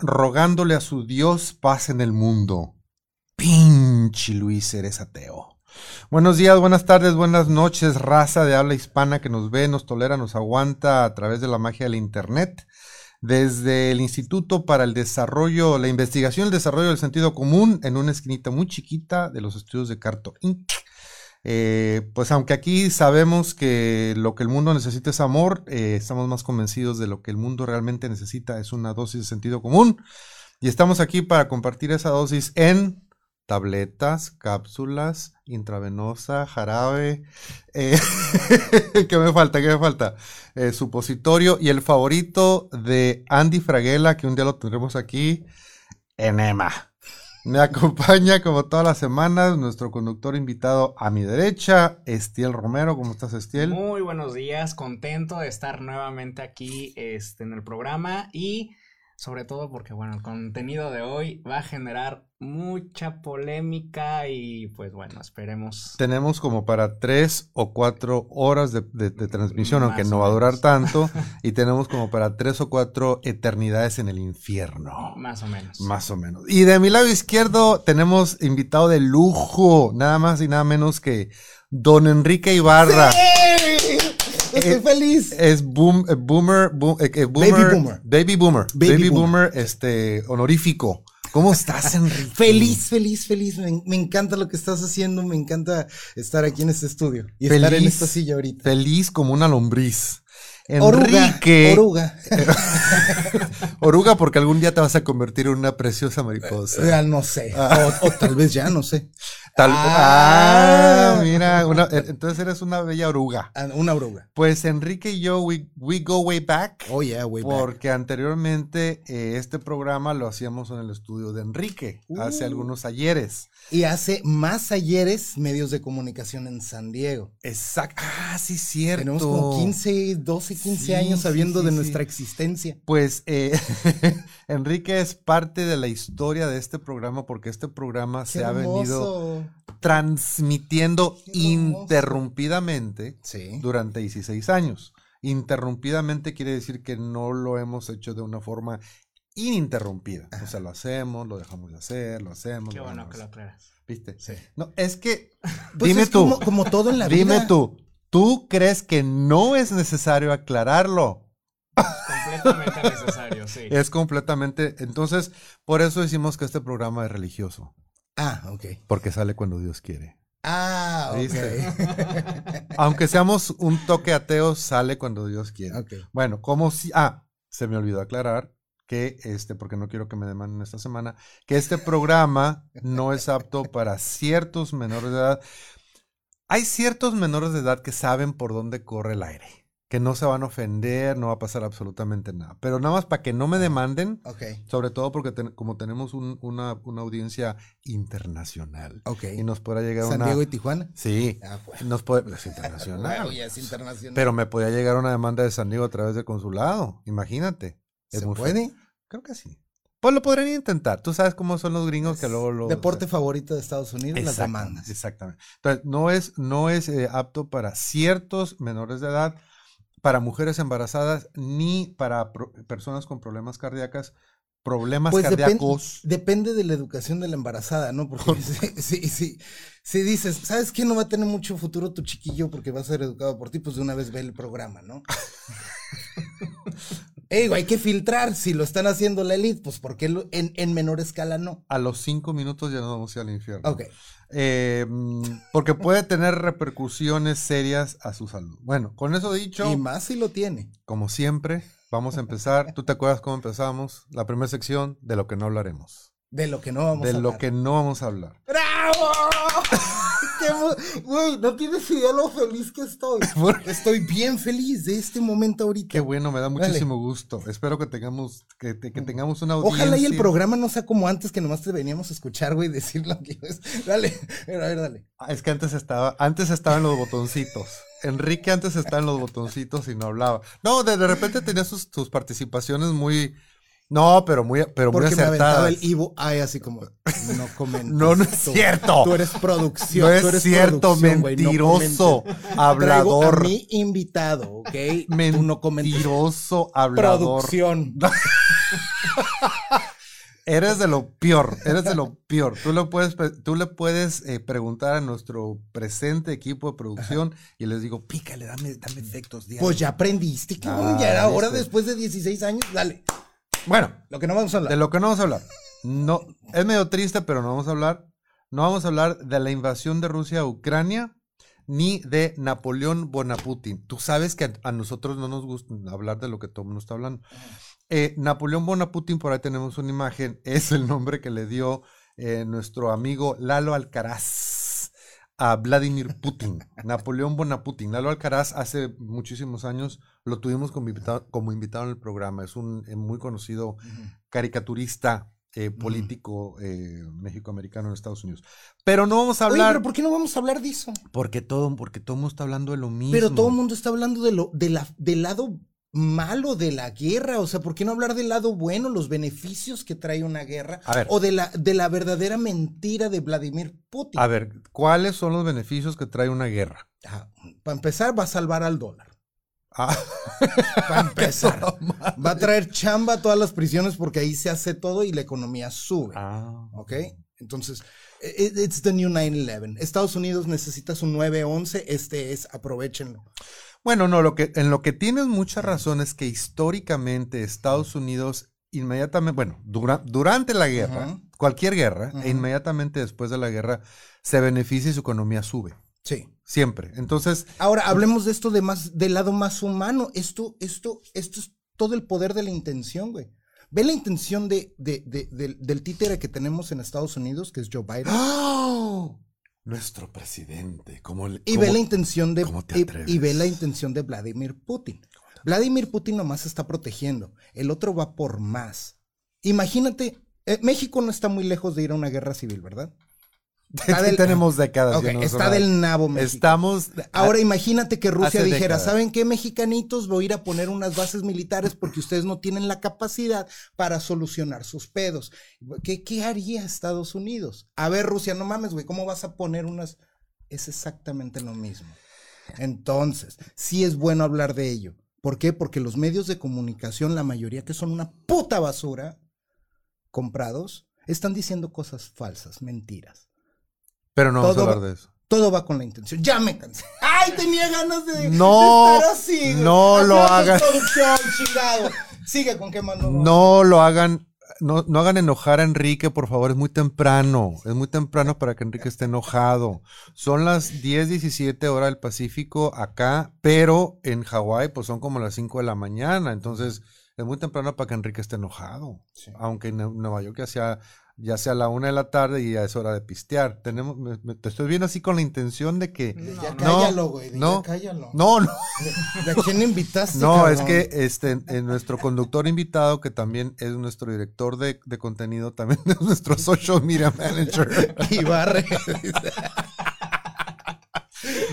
rogándole a su Dios paz en el mundo. Pinche Luis, eres ateo. Buenos días, buenas tardes, buenas noches, raza de habla hispana que nos ve, nos tolera, nos aguanta a través de la magia del Internet. Desde el Instituto para el Desarrollo, la Investigación y el Desarrollo del Sentido Común, en una esquinita muy chiquita de los estudios de Carto. Eh, pues aunque aquí sabemos que lo que el mundo necesita es amor, eh, estamos más convencidos de lo que el mundo realmente necesita es una dosis de sentido común. Y estamos aquí para compartir esa dosis en tabletas, cápsulas, intravenosa, jarabe. Eh, ¿Qué me falta? ¿Qué me falta? Supositorio y el favorito de Andy Fraguela, que un día lo tendremos aquí, enema. Me acompaña como todas las semanas nuestro conductor invitado a mi derecha, Estiel Romero. ¿Cómo estás, Estiel? Muy buenos días, contento de estar nuevamente aquí este, en el programa y sobre todo porque, bueno, el contenido de hoy va a generar mucha polémica y pues bueno, esperemos. Tenemos como para tres o cuatro horas de, transmisión, aunque no va a durar tanto, y tenemos como para tres o cuatro eternidades en el infierno. Más o menos. Más o menos. Y de mi lado izquierdo tenemos invitado de lujo, nada más y nada menos que don Enrique Ibarra. Estoy eh, feliz. Es boom, eh, boomer, eh, boomer, Baby boomer. Baby boomer. Baby, boomer, este, honorífico. ¿Cómo estás, Enrique? feliz, feliz, feliz. Me, encanta lo que estás haciendo. Me encanta estar aquí en este estudio y estar en esta silla ahorita. Feliz como una lombriz. Enrique. Oruga. Oruga, porque algún día te vas a convertir en una preciosa mariposa. Ya no sé. Ah. o, tal vez ya, no sé. Tal, ah, ah mira, eh, entonces eres una bella oruga. Ah, una oruga. Pues Enrique y yo, we, go way back. Oh, yeah, way back. Porque anteriormente eh, este programa lo hacíamos en el estudio de Enrique, hace uh. algunos ayeres. Y hace más ayeres medios de comunicación en San Diego. Exacto. Ah, sí, cierto. Tenemos como 15, 12, 15 años sabiendo de nuestra existencia. Pues eh, Enrique es parte de la historia de este programa porque este programa se ha venido transmitiendo interrumpidamente durante 16 años. Interrumpidamente quiere decir que no lo hemos hecho de una forma ininterrumpida. O sea, lo hacemos, lo dejamos de hacer, lo hacemos. Qué bueno que lo aclaras. ¿Viste? Sí. No, es que. Pues dime tú. Como, todo en la vida. Dime tú. ¿Tú crees que no es necesario aclararlo? Completamente necesario, sí. Es completamente. Entonces, por eso decimos que este programa es religioso. Ah, ok. Porque sale cuando Dios quiere. Ah, ok. Aunque seamos un toque ateo, sale cuando Dios quiere. Okay. Bueno, como si. Ah, se me olvidó aclarar que este, porque no quiero que me demanden esta semana, que este programa no es apto para ciertos menores de edad. Hay ciertos menores de edad que saben por dónde corre el aire que no se van a ofender, no va a pasar absolutamente nada. Pero nada más para que no me demanden, sobre todo porque como tenemos una, audiencia internacional. Y nos podrá llegar ¿San Diego y Tijuana? Sí. Ah, nos puede, es internacional. Pero me podría llegar una demanda de San Diego a través del consulado, imagínate. ¿Se puede? Creo que sí. Pues lo podrían intentar. Tú sabes cómo son los gringos que luego lo. Deporte favorito de Estados Unidos, las demandas. Exactamente. Entonces, no es, no es eh, apto para ciertos menores de edad para mujeres embarazadas ni para personas con problemas cardíacas, problemas pues cardíacos. depende de la educación de la embarazada, ¿no? Porque si, si, si, dices, ¿sabes qué? No va a tener mucho futuro tu chiquillo porque va a ser educado por ti, pues de una vez ve el programa, ¿no? Ey, hay que filtrar. Si lo están haciendo la elite, pues ¿por qué en, en, menor escala no? A los cinco minutos ya no vamos a ir al infierno. Ok. Eh, porque puede tener repercusiones serias a su salud. Bueno, con eso dicho. Y más si lo tiene. Como siempre, vamos a empezar. ¿Tú te acuerdas cómo empezamos? La primera sección de lo que no hablaremos. De lo que no vamos a hablar. De lo que no vamos a hablar. ¡Bravo! Güey, no tienes idea lo feliz que estoy. Estoy bien feliz de este momento ahorita. Qué bueno, me da muchísimo gusto. Espero que tengamos, que, tengamos una audiencia. Ojalá y el programa no sea como antes que nomás te veníamos a escuchar, güey, decir lo que es. Dale, a ver, dale. Ah, es que antes estaba, antes estaban los botoncitos. Enrique antes estaba en los botoncitos y no hablaba. No, de, repente tenía sus, sus participaciones muy no, pero muy, pero Porque muy acertadas. me el Ivo ay, así como, no comentas. no, no es cierto. Tú eres producción. No es cierto, mentiroso, hablador. Traigo a mi invitado, ¿ok? Mentiroso, hablador. Producción. Eres de lo peor, eres de lo peor. Tú le puedes, tú le puedes eh, preguntar a nuestro presente equipo de producción y les digo, pícale, dame, dame efectos. Pues algo". ya aprendiste, cabrón. Ah, ya era hora después de 16 años. Dale. Bueno, Lo que no vamos a hablar. de lo que no vamos a hablar. No, es medio triste, pero no vamos a hablar. No vamos a hablar de la invasión de Rusia a Ucrania ni de Napoleón Bonaparte. Tú sabes que a, nosotros no nos gusta hablar de lo que todo el mundo está hablando. Eh, Napoleón Bonaparte, por ahí tenemos una imagen, es el nombre que le dio eh, nuestro amigo Lalo Alcaraz a Vladimir Putin. Napoleón Bonaparte. Lalo Alcaraz hace muchísimos años lo tuvimos como invitado, como invitado en el programa. Es un eh, muy conocido caricaturista eh, político eh, mexicoamericano en Estados Unidos. Pero no vamos a Oye, hablar pero ¿por qué no vamos a hablar de eso? porque todo porque todo el mundo está hablando de lo mismo. Pero todo el mundo está hablando de lo, de la, del lado malo de la guerra. O sea, ¿por qué no hablar del lado bueno, los beneficios que trae una guerra? A ver. O de la, de la verdadera mentira de Vladimir Putin. A ver, ¿cuáles son los beneficios que trae una guerra? Para empezar, va a salvar al dólar. Ah, Para empezar. va a traer chamba a todas las prisiones porque ahí se hace todo y la economía sube. ah. ¿Ok? Entonces, it- it's the new 9-11. Estados Unidos necesita su 9-11. Este es, aprovechenlo. Bueno, no, lo que, en lo que tienes mucha razón es que históricamente Estados Unidos inmediatamente, bueno, dura- durante la guerra, cualquier guerra, e inmediatamente después de la guerra, se beneficia y su economía sube. Sí. Siempre. Entonces, Ahora, hablemos de esto de más, del lado más humano. Esto, esto, esto es todo el poder de la intención, güey. Ve la intención de, de- de- del, del títere que tenemos en Estados Unidos, que es Joe Biden. ¡Oh! nuestro presidente, como le- Y ve la intención de cómo te y- ve la intención de Vladimir Putin. Vladimir Putin nomás está protegiendo. El otro va por más. Imagínate, eh, México no está muy lejos de ir a una guerra civil, ¿verdad? Está del- tenemos décadas. No está del nabo México. Estamos. Ahora imagínate que Rusia dijera, décadas. ¿saben qué, mexicanitos? Voy a ir a poner unas bases militares porque ustedes no tienen la capacidad para solucionar sus pedos. ¿Qué, qué haría Estados Unidos? A ver, Rusia, no mames, güey, ¿cómo vas a poner unas...? Es exactamente lo mismo. Entonces, sí es bueno hablar de ello. ¿Por qué? Porque los medios de comunicación, la mayoría que son una puta basura, comprados, están diciendo cosas falsas, mentiras. Pero no vamos a hablar va- de eso. Todo va con la intención. Ya me cansé. ¡Ay, tenía ganas de, No, de estar así! güey. no lo hagas. Sigue con qué mano. No lo hagan. No, no hagan enojar a Enrique, por favor, es muy temprano. Es muy temprano para que Enrique esté enojado. Son las 10, 17 horas del Pacífico acá, pero en Hawái pues son como las 5 de la mañana. Entonces es muy temprano para que Enrique esté enojado. Sí. Aunque en Nueva York ya sea, sea la una de la tarde y ya es hora de pistear. Tenemos, me- me- te estoy viendo así con la intención de que... No, Ya no. cállalo, güey. ya no, cállalo. No, no. ¿De, de quién invitaste? No, es que este, en nuestro conductor invitado, que también es nuestro director de, de contenido, también es nuestro social media manager. Ibarre.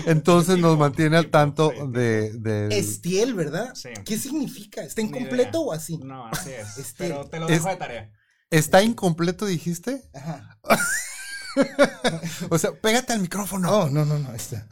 Entonces nos mantiene al tanto de, Estiel, ¿verdad? Sí. ¿Qué significa? ¿Está idea. o así? No, así es. Este, Pero te lo es- dejo de tarea. ¿Está incompleto, dijiste? Ajá. O sea, pégate al micrófono. No, no, no, no, está.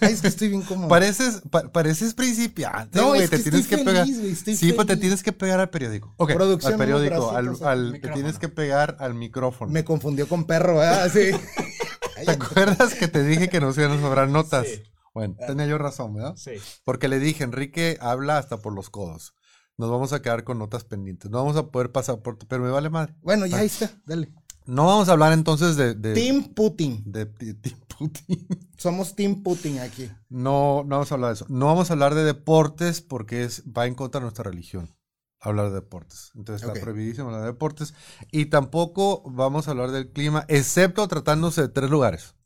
Ay, es que estoy bien cómodo. Pareces, pa- pareces principiante, No, güey. es que te tienes estoy que pegar. feliz, sí, pues te feliz. tienes que pegar al periódico. Ok, Producción, al periódico, al, al- al te tienes que pegar al micrófono. Me confundió con perro, ¿verdad? Sí. ¿Te acuerdas que te dije que nos iban a sobrar notas? Sí. Bueno, tenía yo razón, ¿verdad? Sí. Porque le dije, Enrique habla hasta por los codos. Nos vamos a quedar con notas pendientes. No vamos a poder pasar por... Pero me vale madre. Bueno, ya ahí está, dale. No vamos a hablar entonces de... de Team Putin. de- de- de Putin. Somos Team Putin aquí. No, no vamos a hablar de eso. No vamos a hablar de deportes porque es, va en contra de nuestra religión. Hablar de deportes. Entonces está prohibidísimo hablar de deportes. Y tampoco vamos a hablar del clima, excepto tratándose de tres lugares.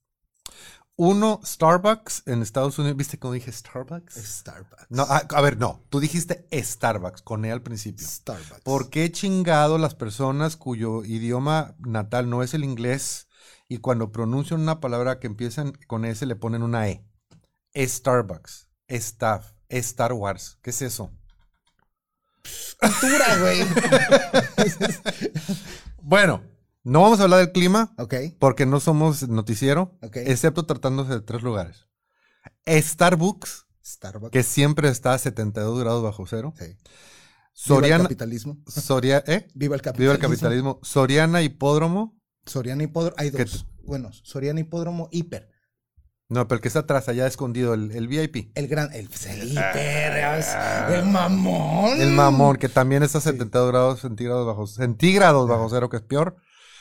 Uno, Starbucks en Estados Unidos. ¿Viste cómo dije Starbucks? Starbucks. No, a, a ver, no. Tú dijiste Starbucks con E al principio. Starbucks. ¿Por qué chingado las personas cuyo idioma natal no es el inglés y cuando pronuncian una palabra que empiezan con S le ponen una E? Starbucks, Staff, Star Wars. ¿Qué es eso? Cultura, güey. Bueno, no vamos a hablar del clima ok. porque no somos noticiero, excepto tratándose de tres lugares. Starbucks, Starbucks. que siempre está a 72 grados bajo cero. Sí. Viva el Soriana, capitalismo. Soria, ¿eh? Viva el Viva capitalismo. el capitalismo. Soriana Hipódromo. Soriana Hipódromo. Hay ¿Qué dos. Bueno, Soriana Hipódromo Hiper. No, pero el que está atrás, allá escondido, el, el VIP. El gran. El, el hiper. es- el mamón. El mamón, que también está a 72 grados centígrados bajo, centígrados bajo cero, que es peor.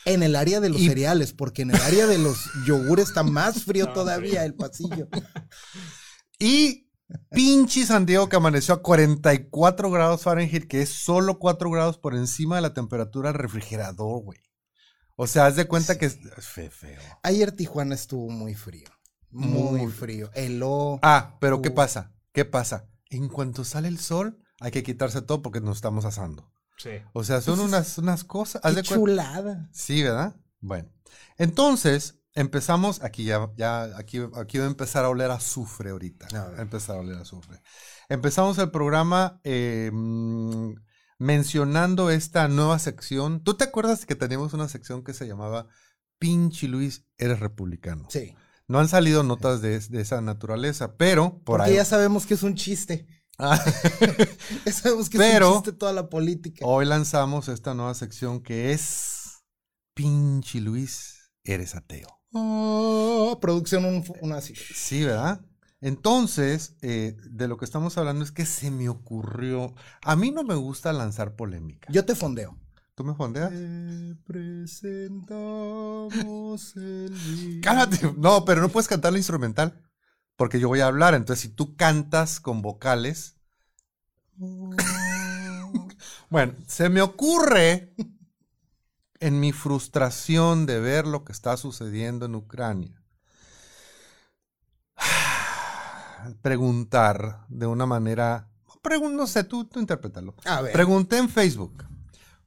En el área de los Y- cereales, porque en el área de los yogures está más frío todavía el pasillo. Y pinche San Diego que amaneció a 44 grados Fahrenheit, que es solo 4 grados por encima de la temperatura del refrigerador, güey. O sea, haz de cuenta que es fe- feo. Ayer Tijuana estuvo muy frío. Muy, Muy. frío. Heló. Ah, pero ¿qué pasa? ¿Qué pasa? En cuanto sale el sol, hay que quitarse todo porque nos estamos asando. Sí. O sea, son unas, unas cosas. Qué chulada. Sí, ¿verdad? Bueno. Entonces, empezamos, aquí ya, ya, aquí, aquí va a empezar a oler a azufre ahorita. A ver. Va a empezar a oler a azufre. Empezamos el programa eh, mm, mencionando esta nueva sección. ¿Tú te acuerdas que teníamos una sección que se llamaba Pinche Luis, eres republicano? Sí. No han salido notas de, de esa naturaleza, pero por Porque ahí. ya sabemos que es un chiste. Ah, sabemos que Pero- toda la política. hoy lanzamos esta nueva sección que es Pinche Luis, eres ateo. Oh, producción un, una así. Sí, ¿verdad? Entonces, eh, de lo que estamos hablando es que se me ocurrió. A mí no me gusta lanzar polémica. Yo te fondeo. ¿Tú me fondeas? presentamos el Cálmate. No, pero no puedes cantar la instrumental. Porque yo voy a hablar. Entonces, si tú cantas con vocales. Bueno, se me ocurre en mi frustración de ver lo que está sucediendo en Ucrania. Preguntar de una manera. no sé, tú, tú interprétalo. A ver. Pregunté en Facebook.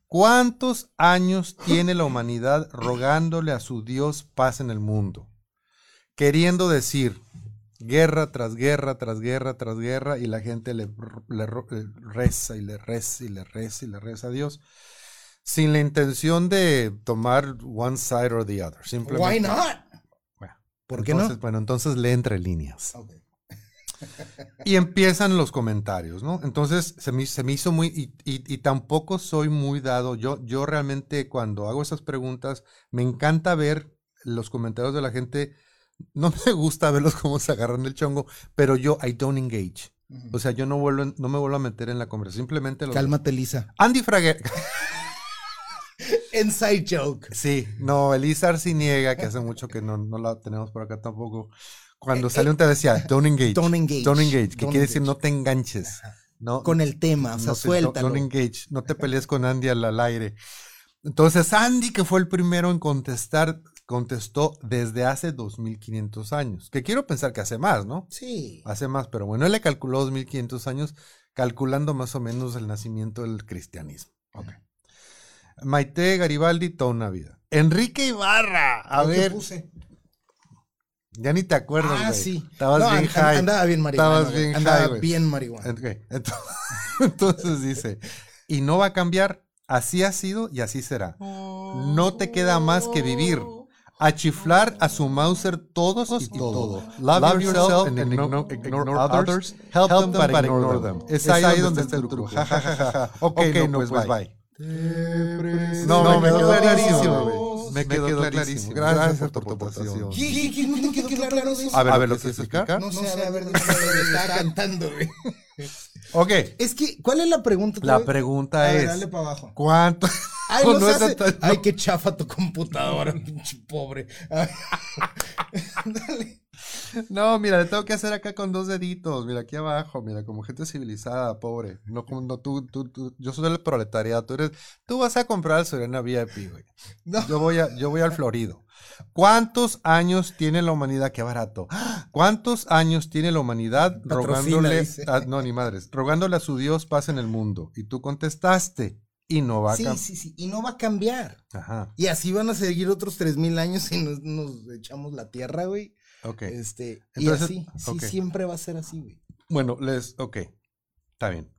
¿Cuántos años tiene la humanidad rogándole a su Dios paz en el mundo? Queriendo decir guerra tras guerra, tras guerra, tras guerra, y la gente le, le ro- le reza y le reza y le reza y le reza a Dios, sin la intención de tomar one side or the other. Simplemente. Why not? Bueno, ¿Por qué entonces, no? Bueno, entonces lee entre líneas. Y empiezan los comentarios, ¿no? Entonces se me, se me hizo muy, y, y- y tampoco soy muy dado, yo, yo realmente cuando hago esas preguntas, me encanta ver los comentarios de la gente, no me gusta verlos como se agarran el chongo, pero yo, I don't engage. O sea, yo no, vuelvo, no me vuelvo a meter en la conversación, simplemente los... Cálmate, Lisa. Andy Fraguer, Inside joke. sí, no, Elisa Arciniega, que hace mucho que no, no la tenemos por acá tampoco, cuando Eh, salió un te decía, don't engage. Don't engage. Don't engage, que Don't quiere decir no te enganches. No, Con el tema, o sea, no suéltalo. Don't engage, no te pelees con Andy al, al aire. Entonces, Andy, que fue el primero en contestar, contestó desde hace 2500 años. Que quiero pensar que hace más, ¿no? Sí. Hace más, pero bueno, él le calculó 2500 años, calculando más o menos el nacimiento del cristianismo. Ok. Maite Garibaldi, toda una vida. Enrique Ibarra, a ¿Qué ver, puse? ya ni te acuerdas, Ah, sí. Estabas No, bien and- high. Andaba bien marihuana. Estabas bien Andaba high, bien marihuana. Entonces dice, y no va a cambiar, así ha sido y así será. No te queda más que vivir. A chiflar a su Mauser todos y todo. Love, yourself and ignore, ignore others. Help, them but ignore them. Es ahí, donde está el truco. Ja, ja, ja, ja, ja. Ok, no, pues bye. No, me quedó clarísimo. Me quedó clarísimo. Gracias por tu aportación. ¿Qué, qué, qué? ¿No te quedó claro eso? A ver, a ver, ¿lo quieres explicar? No sé, a ver, dime, estaba cantando, güey. Ok, Es que, ¿cuál es la pregunta? la pregunta A ver, es, dale para abajo. ¿cuánto? Ay, No, no, hace- tan- Ay, qué chafa tu computadora, pinche pobre. Dale. No, mira, le tengo que hacer acá con dos deditos, mira, aquí abajo, mira, como gente civilizada, pobre. No como no, tú, tú, tú, yo soy del proletariado, tú eres, tú vas a comprar al Serena VIP, güey. No. Yo voy a, yo voy al Florido. ¿Cuántos años tiene la humanidad? Qué barato. ¿Cuántos años tiene la humanidad Patrocina, rogándole, a- no, ni madres, rogándole a su Dios paz en el mundo? Y tú contestaste, y no va a Sí, cambiar. sí, sí. Y no va a cambiar. Ajá, Y así van a seguir otros tres mil años y nos, nos echamos la tierra, güey. ok. Este, Entonces, y así, sí, siempre va a ser así, güey. Bueno, les, ok, está bien.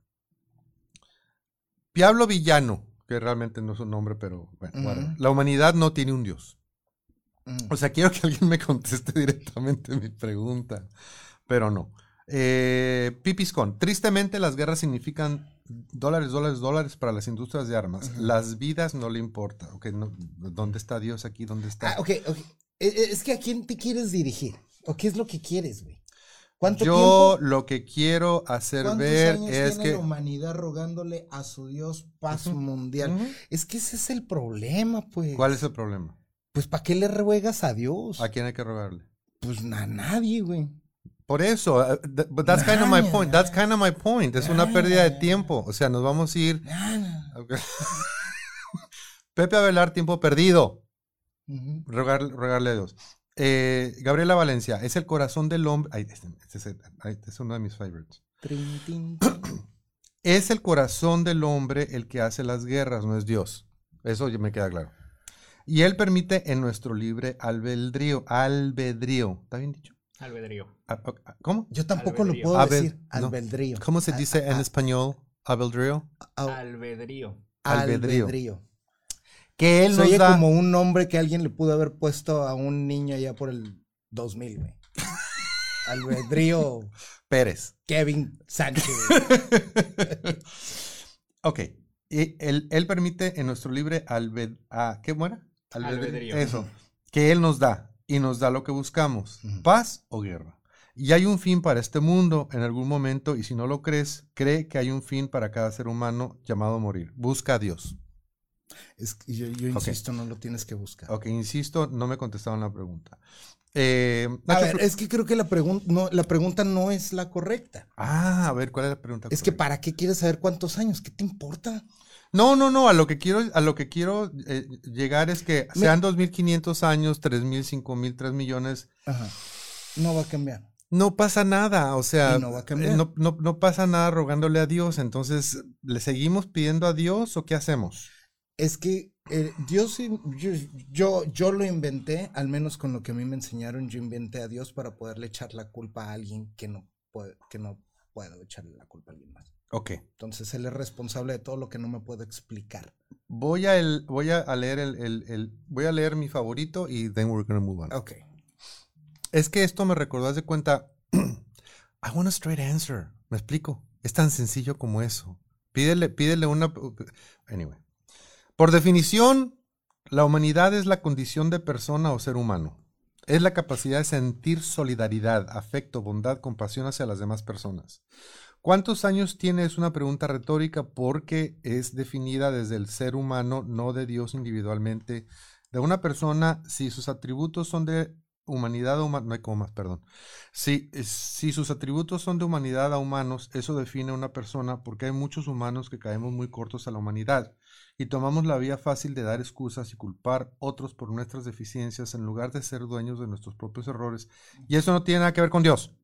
Diablo Villano, que realmente no es un nombre, pero bueno, la humanidad no tiene un Dios. O sea, quiero que alguien me conteste directamente mi pregunta, pero no. Eh, Pipiscon, tristemente las guerras significan dólares, dólares, dólares para las industrias de armas. Las vidas no le importa. Ok, no, ¿dónde está Dios aquí? ¿Dónde está? Ah, ok, ok. E- e- Es que a quién te quieres dirigir. ¿O qué es lo que quieres, güey? ¿Cuánto Yo tiempo? lo que quiero hacer ¿Cuántos ver años es tiene que... la humanidad rogándole a su Dios paz mundial? Es que ese es el problema, pues. ¿Cuál es el problema? Pues ¿para qué le ruegas a Dios? ¿A quién hay que rogarle? Pues a nadie, güey. Por eso, uh, th- but that's kind of my point. That's kind of my point. Es una pérdida de tiempo. O sea, nos vamos a ir. Pepe Avelar, tiempo perdido. Rogar- rogarle a Dios. Eh, Gabriela Valencia, es el corazón del hombre. Ay, este, este es, este uno de mis favorites. Trin, tin, tin. Es el corazón del hombre el que hace las guerras, no es Dios. Eso ya me queda claro. Y él permite en nuestro libre albedrío. Albedrío. ¿Está bien dicho? Albedrío. Ah, ah, ¿Cómo? Yo tampoco Albedrío. lo puedo Abel- decir. no. Albedrío. ¿Cómo se Ah, dice en español? Albedrío. Albedrío. albedrío. Albedrío. Que él Se nos da. como un nombre que alguien le pudo haber puesto a un niño allá por el 2000, güey. Albedrío Pérez. Kevin Sánchez. ok. Y él, él permite en nuestro libre albed... ah, ¿Qué buena? Albedrío. Eso. Que él nos da. Y nos da lo que buscamos. Ujú. Paz o guerra. Y hay un fin para este mundo en algún momento. Y si no lo crees, cree que hay un fin para cada ser humano llamado morir. Busca a Dios. Es que yo, yo insisto, no lo tienes que buscar. Ok, insisto, no me contestaron la pregunta. Eh, A ver, es que creo que la, pregun- no, la pregunta no es la correcta. Ah, a ver, ¿cuál es la pregunta? Es que correcta? ¿para qué quieres saber cuántos años? ¿Qué te importa? No, no, no, a lo que quiero, a lo que quiero eh, llegar es que sean 2.500 años, 3.000, 5.000, 3 millones, Ajá. No va a cambiar. no pasa nada, o sea, Y no va a cambiar. eh, no, no- no pasa nada rogándole a Dios, entonces, ¿le seguimos pidiendo a Dios o qué hacemos? Es que eh, Dios, yo, yo lo inventé, al menos con lo que a mí me enseñaron, yo inventé a Dios para poderle echar la culpa a alguien que no puede, que no puedo echarle la culpa a alguien más. Ok, Entonces él es responsable de todo lo que no me puedo explicar. voy a, el, voy a, leer el, el- el- voy a leer mi favorito y then we're gonna move on. Ok. Es que esto me recordó, haz de cuenta, I want a straight answer. ¿Me explico? Es tan sencillo como eso. Pídele, pídele una... Anyway. Por definición, la humanidad es la condición de persona o ser humano. Es la capacidad de sentir solidaridad, afecto, bondad, compasión hacia las demás personas. ¿Cuántos años tiene? Es una pregunta retórica porque es definida desde el ser humano, no de Dios individualmente. De una persona, si sus atributos son de humanidad a humanos, no hay comas, perdón. Si, si sus atributos son de humanidad a humanos, eso define a una persona porque hay muchos humanos que caemos muy cortos a la humanidad y tomamos la vía fácil de dar excusas y culpar otros por nuestras deficiencias en lugar de ser dueños de nuestros propios errores. Y eso no tiene nada que ver con Dios.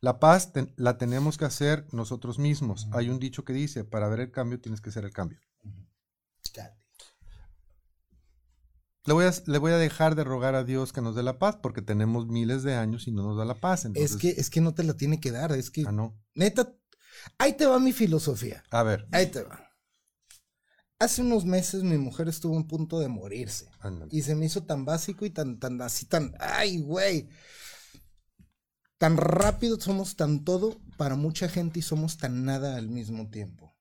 La paz te- la tenemos que hacer nosotros mismos. Hay un dicho que dice, para ver el cambio tienes que ser el cambio. Ya. Le voy, a, le voy a dejar de rogar a Dios que nos dé la paz porque tenemos miles de años y no nos da la paz. Entonces, Es que, es que no te la tiene que dar, es que, Ah, no. neta, ahí te va mi filosofía, A ver. ahí te va. Hace unos meses mi mujer estuvo a punto de morirse y se me hizo tan básico y tan, tan, así, tan, ay, güey. Tan rápido somos tan todo para mucha gente y somos tan nada al mismo tiempo.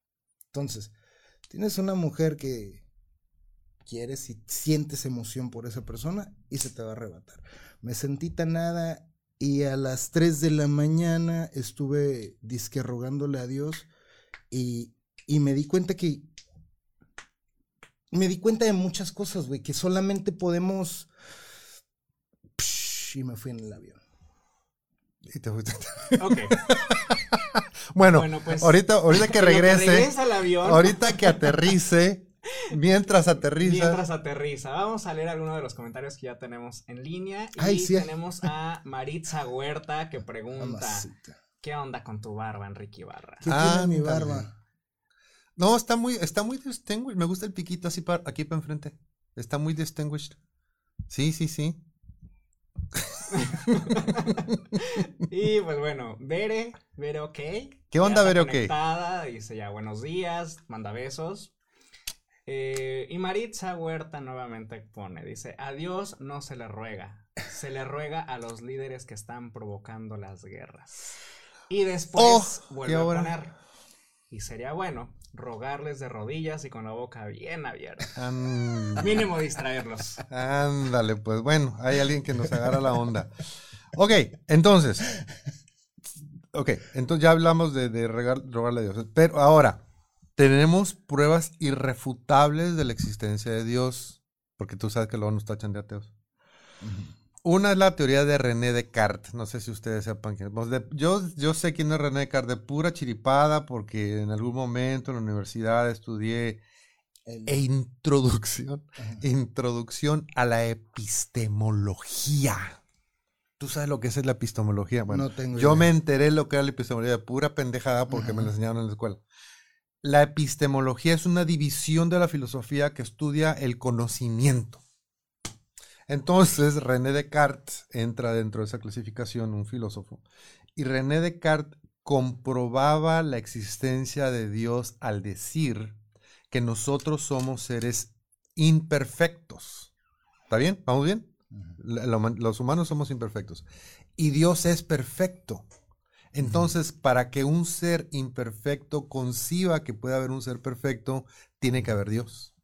Entonces, tienes una mujer que quieres y sientes emoción por esa persona y se te va a arrebatar. Me sentí tan nada y a las 3 de la mañana estuve disque rogándole a Dios y, y me di cuenta que me di cuenta de muchas cosas, güey, que solamente podemos y me fui en el avión. Y te fuiste. Ok. Bueno, Bueno, pues, ahorita, ahorita que regrese, regresa al avión. ahorita que aterrice, mientras aterriza. Mientras aterriza, vamos a leer algunos de los comentarios que ya tenemos en línea. Y Ay, sí. tenemos a Maritza Huerta que pregunta: Mamacita. ¿Qué onda con tu barba, Enrique Ibarra? ¿Qué tiene mi barba? No, está muy, está muy distinguished. Me gusta el piquito así para, aquí para enfrente. Está muy distinguished. Sí, sí, sí. Y pues bueno, Bere, Bere OK. ¿Qué onda, Bere OK? Dice ya buenos días, manda besos. Eh, y Maritza Huerta nuevamente pone, dice, a Dios no se le ruega, se le ruega a los líderes que están provocando las guerras. Y después Oh, vuelve ¿y a poner, Y sería bueno rogarles de rodillas y con la boca bien abierta. Mínimo distraerlos. Ándale, pues bueno, hay alguien que nos agarra la onda. Ok, entonces. Ok, entonces ya hablamos de, de regar- rogarle a Dios. Pero ahora, tenemos pruebas irrefutables de la existencia de Dios. Porque tú sabes que luego nos tachan de ateos. Una es la teoría de René Descartes. No sé si ustedes sepan quién es. Yo, yo sé quién es René Descartes de pura chiripada, porque en algún momento en la universidad estudié El- e introducción, Ajá. introducción a la epistemología. ¿Tú sabes lo que es la epistemología? Bueno, no tengo yo idea. me enteré lo que era la epistemología de pura pendejada porque me lo Ajá. enseñaron en la escuela. La epistemología es una división de la filosofía que estudia el conocimiento. Entonces, René Descartes entra dentro de esa clasificación, un filósofo, y René Descartes comprobaba la existencia de Dios al decir que nosotros somos seres imperfectos. ¿Está bien? ¿Vamos bien? La- la los humanos somos imperfectos. Y Dios es perfecto. Entonces, para que un ser imperfecto conciba que puede haber un ser perfecto, tiene que haber Dios.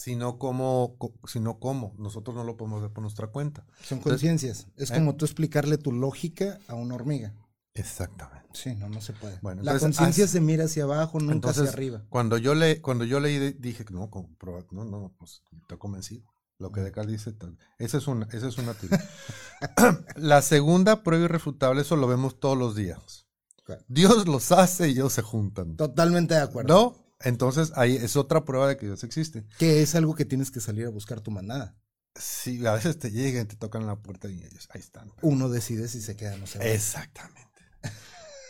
Si no, ¿cómo? co- Si no, ¿cómo? Nosotros no lo podemos ver por nuestra cuenta. Son conciencias. Es ¿eh? como tú explicarle tu lógica a una hormiga. Exactamente. Sí, no, no se puede. Bueno, la conciencia se mira hacia abajo, nunca Entonces, hacia arriba. Cuando yo, le, cuando yo leí, dije, no, como proba- no, no, pues estoy convencido. Lo que Descartes dice, esa es una, esa es una teoría. La segunda prueba irrefutable, eso lo vemos todos los días. Claro. Dios los hace y ellos se juntan. Totalmente de acuerdo. ¿No? Entonces ahí es otra prueba de que Dios existe. Que es algo que tienes que salir a buscar tu manada. Sí, a veces te llegan, te tocan la puerta y ellos, ahí están. Uno decide si se queda o no se va. Exactamente.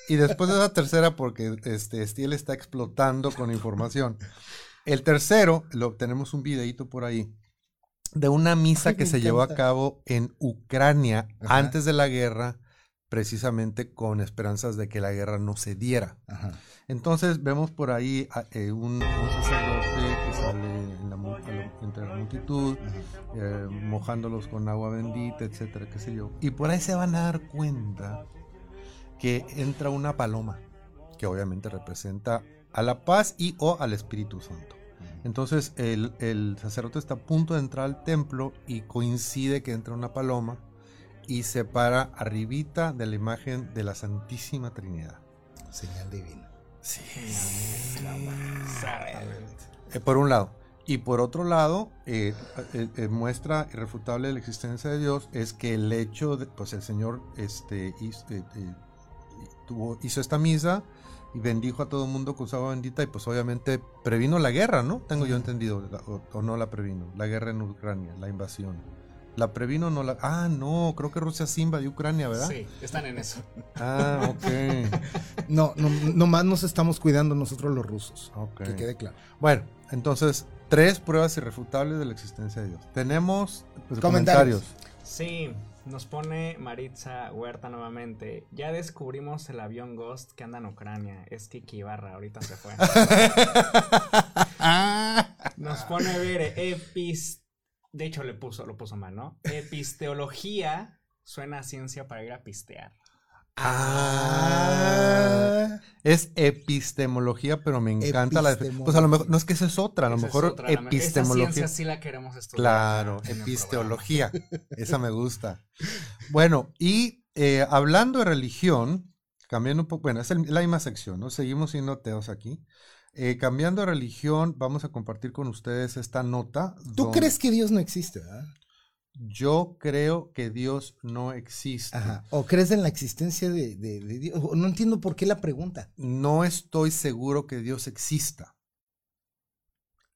Y después de la tercera, porque este Stiel está explotando con información. El tercero, lo tenemos un videito por ahí, de una misa Ay, que se llevó a encanta. cabo en Ucrania Ajá. antes de la guerra, precisamente con esperanzas de que la guerra no se diera. Ajá. Entonces vemos por ahí a- eh, un, un sacerdote que sale en la entre la multitud, eh, mojándolos con agua bendita, etcétera, qué sé yo. Y por ahí se van a dar cuenta que entra una paloma, que obviamente representa a la paz y o al Espíritu Santo. Entonces el, el sacerdote está a punto de entrar al templo y coincide que entra una paloma y se para arribita de la imagen de la Santísima Trinidad. Señal divina. Sí. Eh, por un lado. Y por otro lado, eh, eh, muestra irrefutable de la existencia de Dios es que el hecho de, pues el Señor este, hizo, tuvo- hizo esta misa y bendijo a todo el mundo con su agua bendita y pues obviamente previno la guerra, ¿no? Tengo yo entendido, la- o, o no la previno, la guerra en Ucrania, la invasión. ¿La previno o no la...? Ah, no, creo que Rusia sí invadió Ucrania, ¿verdad? Sí, están en eso. Ah, ok. No, no, nomás nos estamos cuidando nosotros los rusos. ok. Que quede claro. Bueno, entonces, tres pruebas irrefutables de la existencia de Dios. Tenemos pues, Comentarios. comentarios. Sí, nos pone Maritza Huerta nuevamente. Ya descubrimos el avión Ghost que anda en Ucrania. Es Kiki Ibarra, ahorita se fue. Nos pone ver epis. De hecho, le puso, lo puso mal, ¿no? Episteología suena a ciencia para ir a pistear. Ah, es epistemología, pero me encanta la. Pues a lo mejor, no es que esa es otra, a lo Esa es mejor otra, la- Esa epistemología. ciencia sí la queremos estudiar. Claro, episteología. Esa me gusta. Bueno, y eh, hablando de religión, cambiando un poco, bueno, es el- la misma sección, ¿no? Seguimos siendo ateos aquí. Eh, cambiando de religión, vamos a compartir con ustedes esta nota. ¿Tú crees que Dios no existe, verdad? Yo creo que Dios no existe. Ajá. ¿O crees en la existencia de, de- de Dios? No entiendo por qué la pregunta. No estoy seguro que Dios exista.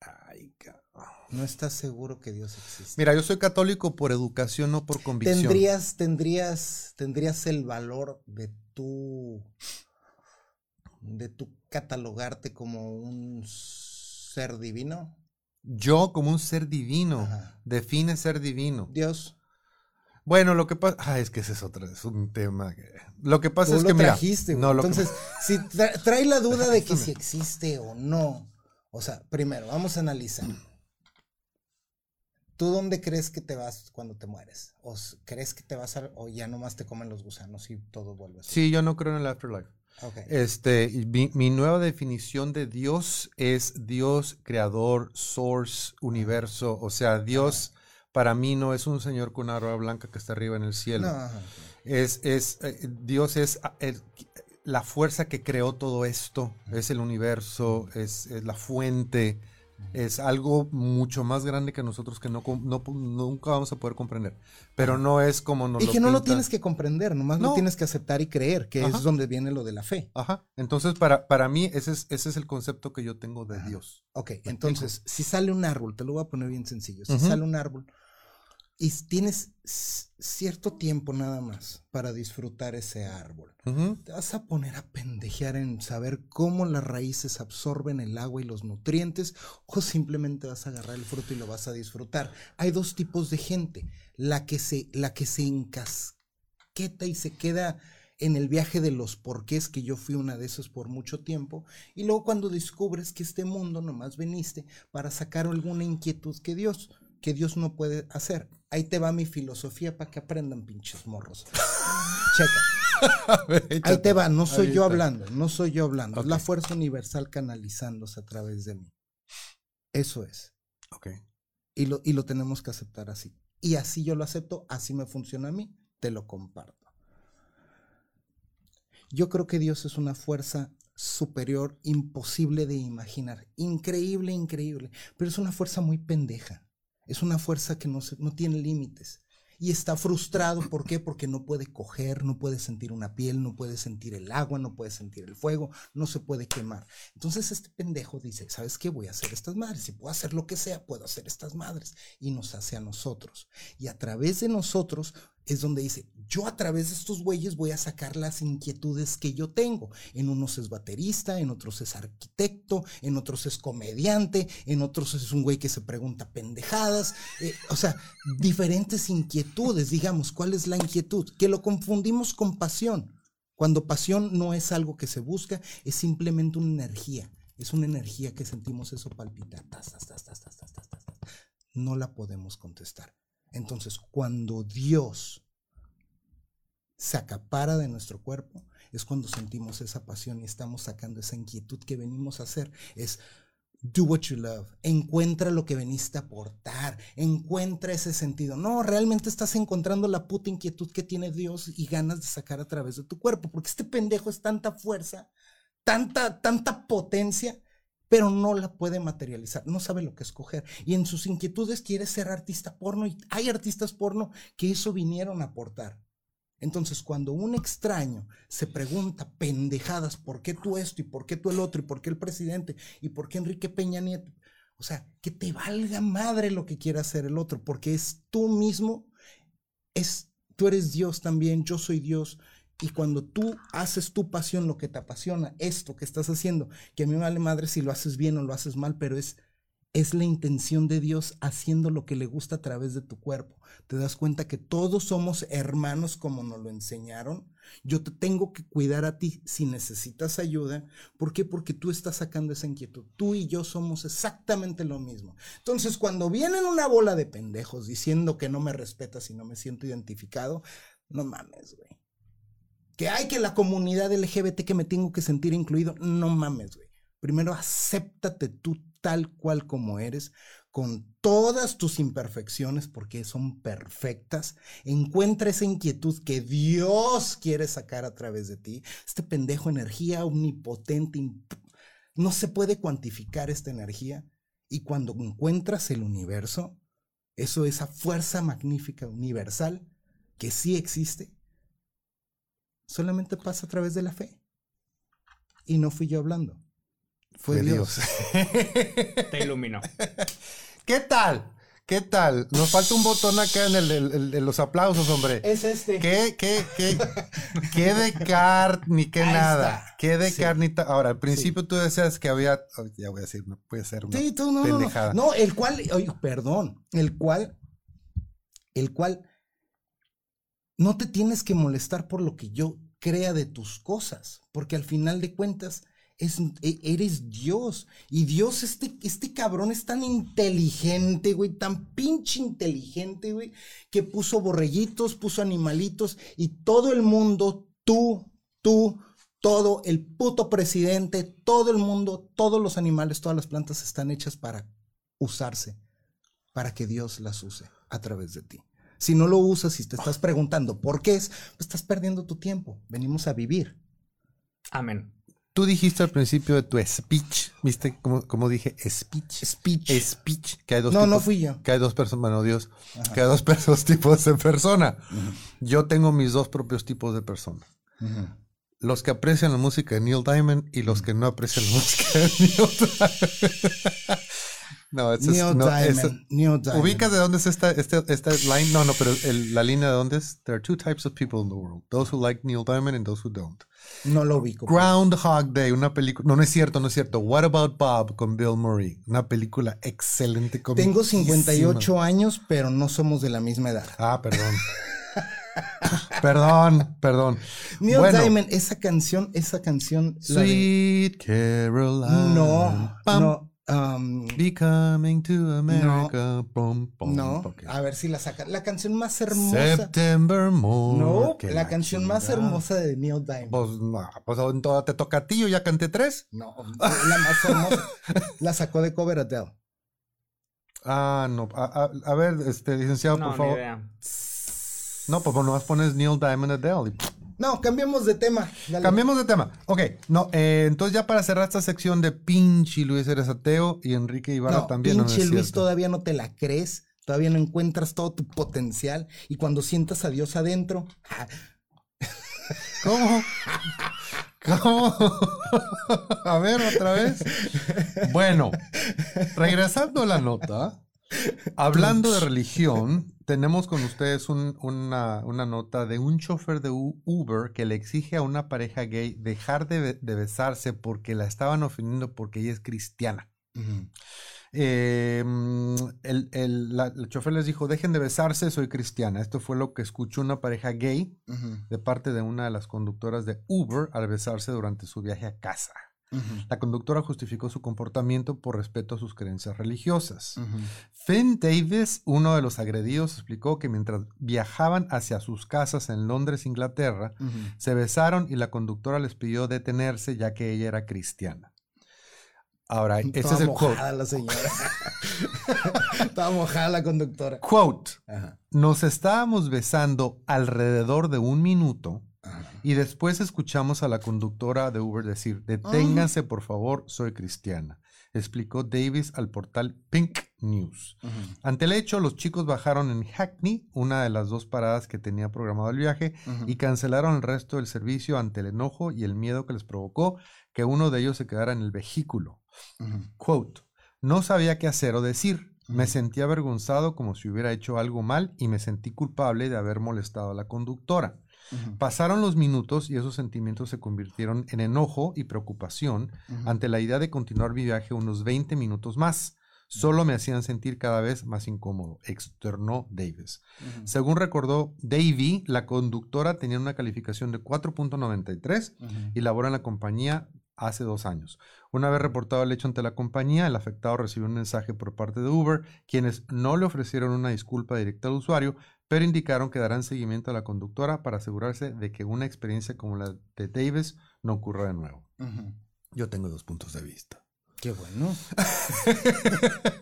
Ay, cabrón. No estás seguro que Dios existe. Mira, yo soy católico por educación, no por convicción. ¿Tendrías, tendrías, tendrías el valor de tu, de tu catalogarte como un ser divino? Yo como un ser divino. Ajá. Define ser divino. Dios, Bueno, lo que pasa, ah, es que ese es otro, es un tema. que- Lo que pasa tú es lo que mira, trajiste. no, lo que- Entonces, si tra- trae la duda de que si existe o no. O sea, primero, vamos a analizar. ¿Tú dónde crees que te vas cuando te mueres? ¿O crees que te vas a, o ya nomás te comen los gusanos y todo vuelve a ser? sí, yo no creo en el afterlife. Okay. Este, mi, mi nueva definición de Dios es Dios, creador, source, universo. O sea, Dios para mí no es un señor con una arma blanca que está arriba en el cielo. No. Es, es, eh, Dios es ah, la fuerza que creó todo esto, es el universo, es, es la fuente, es algo mucho más grande que nosotros que no, no nunca vamos a poder comprender. Pero no es como nos y que no lo tienes que comprender, nomás No. lo tienes que aceptar y creer, que Ajá. es donde viene lo de la fe. Ajá. Entonces, para, para mí, ese es, ese es el concepto que yo tengo de Ajá. Dios. Ok, entonces, si sale un árbol, te lo voy a poner bien sencillo, si sale un árbol y tienes cierto tiempo nada más para disfrutar ese árbol, te vas a poner a pendejear en saber cómo las raíces absorben el agua y los nutrientes o simplemente vas a agarrar el fruto y lo vas a disfrutar. Hay dos tipos de gente, la que se, la que se encasqueta y se queda en el viaje de los porqués, que yo fui una de esos por mucho tiempo, y luego cuando descubres que este mundo nomás veniste para sacar alguna inquietud que Dios, que Dios no puede hacer. Ahí te va mi filosofía para que aprendan pinches morros. Checa. Ahí te va, no soy yo hablando, no soy yo hablando, es la fuerza universal canalizándose a través de mí. Eso es. Ok. Y lo, y lo tenemos que aceptar así. Y así yo lo acepto, así me funciona a mí, te lo comparto. Yo creo que Dios es una fuerza superior, imposible de imaginar. Increíble, increíble. Pero es una fuerza muy pendeja. Es una fuerza que no, no tiene límites. Y está frustrado, ¿por qué? Porque no puede coger, no puede sentir una piel, no puede sentir el agua, no puede sentir el fuego, no se puede quemar. Entonces este pendejo dice, ¿sabes qué? Voy a hacer estas madres. Si puedo hacer lo que sea, puedo hacer estas madres. Y nos hace a nosotros. Y a través de nosotros es donde dice, yo a través de estos güeyes voy a sacar las inquietudes que yo tengo. En unos es baterista, en otros es arquitecto, en otros es comediante, en otros es un güey que se pregunta pendejadas. Eh, o sea, diferentes inquietudes, digamos, ¿cuál es la inquietud? Que lo confundimos con pasión. Cuando pasión no es algo que se busca, es simplemente una energía. Es una energía que sentimos eso palpitar. No la podemos contestar. Entonces, cuando Dios se acapara de nuestro cuerpo, es cuando sentimos esa pasión y estamos sacando esa inquietud que venimos a hacer. Es do what you love. Encuentra lo que veniste a aportar. Encuentra ese sentido. No, realmente estás encontrando la puta inquietud que tiene Dios y ganas de sacar a través de tu cuerpo. Porque este pendejo es tanta fuerza, tanta, tanta potencia pero no la puede materializar, no sabe lo que escoger. Y en sus inquietudes quiere ser artista porno y hay artistas porno que eso vinieron a aportar. Entonces, cuando un extraño se pregunta pendejadas, ¿por qué tú esto y por qué tú el otro y por qué el presidente y por qué Enrique Peña Nieto? O sea, que te valga madre lo que quiera hacer el otro, porque es tú mismo, es tú eres Dios también, yo soy Dios, y cuando tú haces tu pasión, lo que te apasiona, esto que estás haciendo, que a mí me vale madre si lo haces bien o lo haces mal, pero es, es la intención de Dios haciendo lo que le gusta a través de tu cuerpo. Te das cuenta que todos somos hermanos como nos lo enseñaron. Yo te tengo que cuidar a ti si necesitas ayuda. ¿Por qué? Porque tú estás sacando esa inquietud. Tú y yo somos exactamente lo mismo. Entonces, cuando vienen una bola de pendejos diciendo que no me respetas y no me siento identificado, no mames, güey que hay que la comunidad LGBT que me tengo que sentir incluido, no mames, güey. Primero acéptate tú tal cual como eres, con todas tus imperfecciones, porque son perfectas. Encuentra esa inquietud que Dios quiere sacar a través de ti. Este pendejo energía omnipotente, no se puede cuantificar esta energía. Y cuando encuentras el universo, eso, esa fuerza magnífica universal que sí existe, solamente pasa a través de la fe. Y no fui yo hablando. Fue, Fue Dios. Te iluminó. ¿Qué tal? ¿Qué tal? Nos falta un botón acá en el, el- los aplausos, hombre. Es este. ¿Qué, qué, qué, qué de car ni qué Ahí nada? está. ¿Qué de Sí. carnita? Ahora, al principio tú decías que había, oh, ya voy a decir, no puede ser una Sí, tú, no, no, no. pendejada. No, el cual, oye, perdón, el cual, el cual, no te tienes que molestar por lo que yo crea de tus cosas, porque al final de cuentas, e- eres Dios. Y Dios, este, este cabrón es tan inteligente, güey, tan pinche inteligente, güey, que puso borreguitos, puso animalitos y todo el mundo, tú, tú, todo el puto presidente, todo el mundo, todos los animales, todas las plantas están hechas para usarse, para que Dios las use a través de ti. Si no lo usas y te estás preguntando por qué es, pues estás perdiendo tu tiempo. Venimos a vivir. Amén. Tú dijiste al principio de tu speech, ¿viste cómo, cómo dije speech? Speech. Speech, que hay dos No, tipos. no fui yo. Que hay dos personas, bueno, Dios, que hay dos tipos de persona. Yo tengo mis dos propios tipos de personas. Ujú. Los que aprecian la música de Neil Diamond y los que no aprecian la música de Neil Diamond. no, ese es- Neil no, Diamond. Neil Diamond. ¿Ubicas de dónde es esta, esta, esta line? No, no, pero el- la línea de dónde es. There are two types of people in the world. Those who like Neil Diamond and those who don't. No lo ubico. Groundhog Day, una película. No, no es cierto, no es cierto. What About Bob con Bill Murray. Una película excelente. Tengo comicísima. 58 años, pero no somos de la misma edad. Ah, perdón. perdón, perdón. Neil Bueno, Diamond, esa canción, esa canción. la de- Sweet Caroline. No, Pam, no. um, Be coming to America. Pum, pum, no. ok. A ver si la saca. La canción más hermosa. September morn. No, la canción más hermosa de Neil Diamond. Pues, no, pues en toda te toca a ti, yo ya canté tres. No, la más hermosa. La sacó de cover Adele. Ah, no. A, a- a ver, este, licenciado, No, por ni favor. idea. No, pues nomás pones Neil Diamond Adele. y- No, cambiemos de tema. Dale. Cambiemos de tema. Ok, no, eh, entonces ya para cerrar esta sección de pinche Luis eres ateo y Enrique Ibarra No, también. no pinche es Luis, cierto. todavía no te la crees. Todavía no encuentras todo tu potencial. Y cuando sientas a Dios adentro, ¿Cómo? ¿Cómo? a ver, otra vez. Bueno, regresando a la nota, hablando de religión, tenemos con ustedes un- una, una nota de un chofer de Uber que le exige a una pareja gay dejar de, be- de besarse porque la estaban ofendiendo porque ella es cristiana. Eh, mm, el, el- la- el chofer les dijo, dejen de besarse, soy cristiana. Esto fue lo que escuchó una pareja gay de parte de una de las conductoras de Uber al besarse durante su viaje a casa. La conductora justificó su comportamiento por respeto a sus creencias religiosas. Finn Davis, uno de los agredidos, explicó que mientras viajaban hacia sus casas en Londres, Inglaterra, se besaron y la conductora les pidió detenerse ya que ella era cristiana. Ahora, este Estaba es el quote. mojada la señora. Estaba mojada la conductora. Quote, Ajá, nos estábamos besando alrededor de un minuto ajá. Y después escuchamos a la conductora de Uber decir, deténganse por favor, soy cristiana, explicó Davis al portal Pink News. Ante el hecho, los chicos bajaron en Hackney, una de las dos paradas que tenía programado el viaje, y cancelaron el resto del servicio ante el enojo y el miedo que les provocó que uno de ellos se quedara en el vehículo. Quote, no sabía qué hacer o decir. Me sentí avergonzado como si hubiera hecho algo mal y me sentí culpable de haber molestado a la conductora. Pasaron los minutos y esos sentimientos se convirtieron en enojo y preocupación ante la idea de continuar mi viaje unos 20 minutos más. Solo me hacían sentir cada vez más incómodo, externó Davis. Según recordó Davy, la conductora tenía una calificación de 4.93 Ujú. y labora en la compañía hace dos años. Una vez reportado el hecho ante la compañía, el afectado recibió un mensaje por parte de Uber, quienes no le ofrecieron una disculpa directa al usuario, pero indicaron que darán seguimiento a la conductora para asegurarse de que una experiencia como la de Davis no ocurra de nuevo. Yo tengo dos puntos de vista. Qué bueno.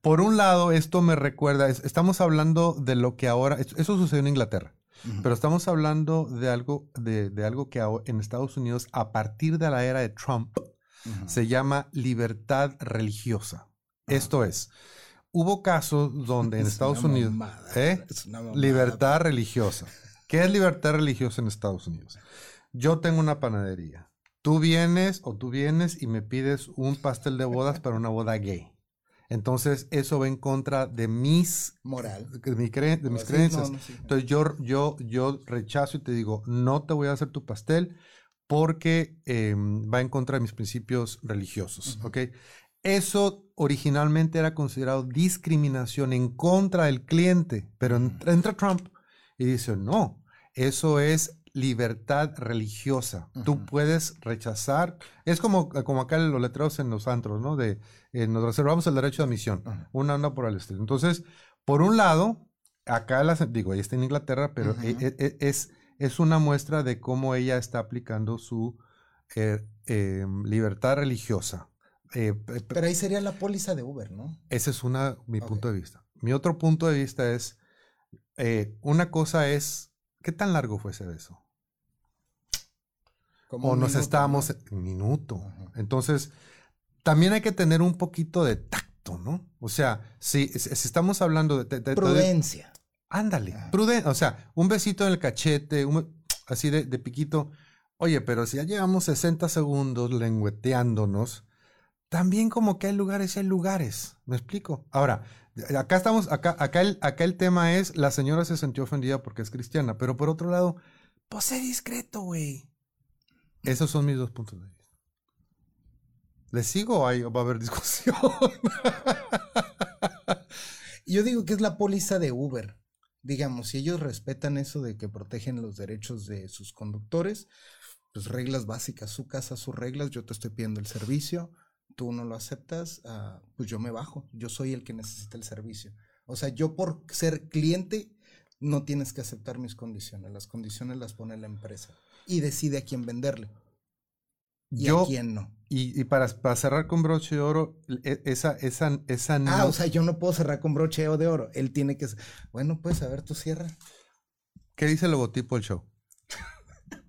Por un lado, esto me recuerda, es- estamos hablando de lo que ahora, es- eso sucedió en Inglaterra, Pero estamos hablando de algo, de, de algo que en Estados Unidos, a partir de la era de Trump, se llama libertad religiosa. Esto es, hubo casos donde en Es Estados Unidos, mamada, ¿eh? es libertad religiosa. ¿Qué es libertad religiosa en Estados Unidos? Yo tengo una panadería. Tú vienes o tú vienes y me pides un pastel de bodas para una boda gay. Entonces, eso va en contra de mis, Moral. de mi cre- de mis Sí, creencias. no, sí. Entonces, yo, yo, yo rechazo y te digo, no te voy a hacer tu pastel porque eh, va en contra de mis principios religiosos. ¿ok? Eso originalmente era considerado discriminación en contra del cliente, pero entra, entra Trump y dice, no, eso es libertad religiosa. Tú puedes rechazar, es como, como acá los letreros en los antros, ¿no? De eh, nos reservamos el derecho de admisión, Ujú. una onda por el estilo. Entonces, por un lado, acá las, digo, ahí está en Inglaterra, pero e- e- e- es, es una muestra de cómo ella está aplicando su eh, eh, libertad religiosa. Eh, pe- pe- Pero ahí sería la póliza de Uber, ¿no? ese es una, mi punto de vista. Mi otro punto de vista es, eh, una cosa es, ¿qué tan largo fue ese beso? Como o un nos minuto, estábamos ¿no? un minuto. Ajá. Entonces, también hay que tener un poquito de tacto, ¿no? O sea, si, estamos hablando de... de- de- de- Prudencia. ándale, Ajá. prudente. O sea, un besito en el cachete, un- así de, de piquito. Oye, pero si ya llevamos 60 segundos lengüeteándonos, también como que hay lugares y hay lugares. ¿Me explico? Ahora, acá estamos, acá, acá, el, acá el tema es, la señora se sintió ofendida porque es cristiana, pero por otro lado, pues sé discreto, güey. Esos son mis dos puntos de vista. ¿Les sigo o va a haber discusión? Yo digo que es la póliza de Uber. Digamos, si ellos respetan eso de que protegen los derechos de sus conductores, pues reglas básicas, su casa, sus reglas, yo te estoy pidiendo el servicio, tú no lo aceptas, ah, pues yo me bajo, yo soy el que necesita el servicio. O sea, yo por ser cliente no tienes que aceptar mis condiciones, las condiciones las pone la empresa y decide a quién venderle y Yo, a quién no. y, y para, para cerrar con broche de oro, e- esa, esa, esa Ah, no- o sea, yo no puedo cerrar con broche de oro, él tiene que... Bueno, pues a ver, tú cierra. ¿Qué dice el logotipo del show?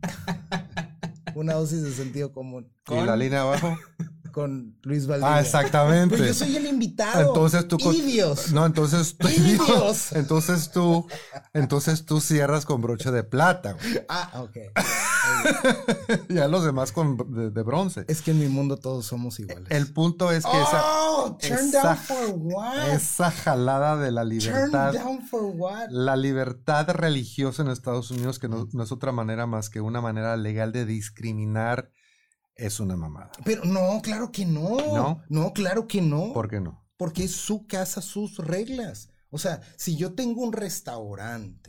Una dosis de sentido común. ¿Y la línea abajo? Con Luis Valdivia. Ah, exactamente. Pues yo soy el invitado. Entonces tú Idios. No, entonces tú, ¡Idios! entonces tú, entonces tú cierras con broche de plata. güey. Ah, ok. Ya los demás con de, de bronce. Es que en mi mundo todos somos iguales. El punto es que esa, oh, turn esa- down for what? esa jalada de la turn libertad, down for what? la libertad religiosa en Estados Unidos, que no, no es otra manera más que una manera legal de discriminar, es una mamada. Pero no, claro que no. ¿No? No, claro que no. ¿Por qué no? Porque es su casa, sus reglas. O sea, si yo tengo un restaurante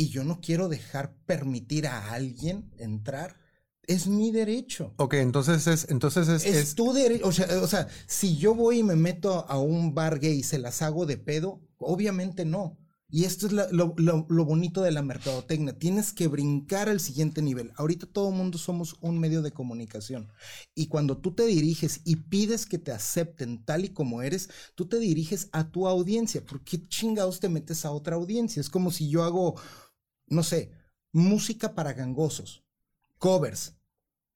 y yo no quiero dejar permitir a alguien entrar, es mi derecho. Ok, entonces es, entonces es, Es, es- tu derecho. O sea, o sea, si yo voy y me meto a un bar gay y se las hago de pedo, obviamente no. Y esto es la- lo, lo- lo bonito de la mercadotecnia. Tienes que brincar al siguiente nivel. Ahorita todo el mundo somos un medio de comunicación. Y cuando tú te diriges y pides que te acepten tal y como eres, tú te diriges a tu audiencia. ¿Por qué chingados te metes a otra audiencia? Es como si yo hago, no sé, música para gangosos, covers.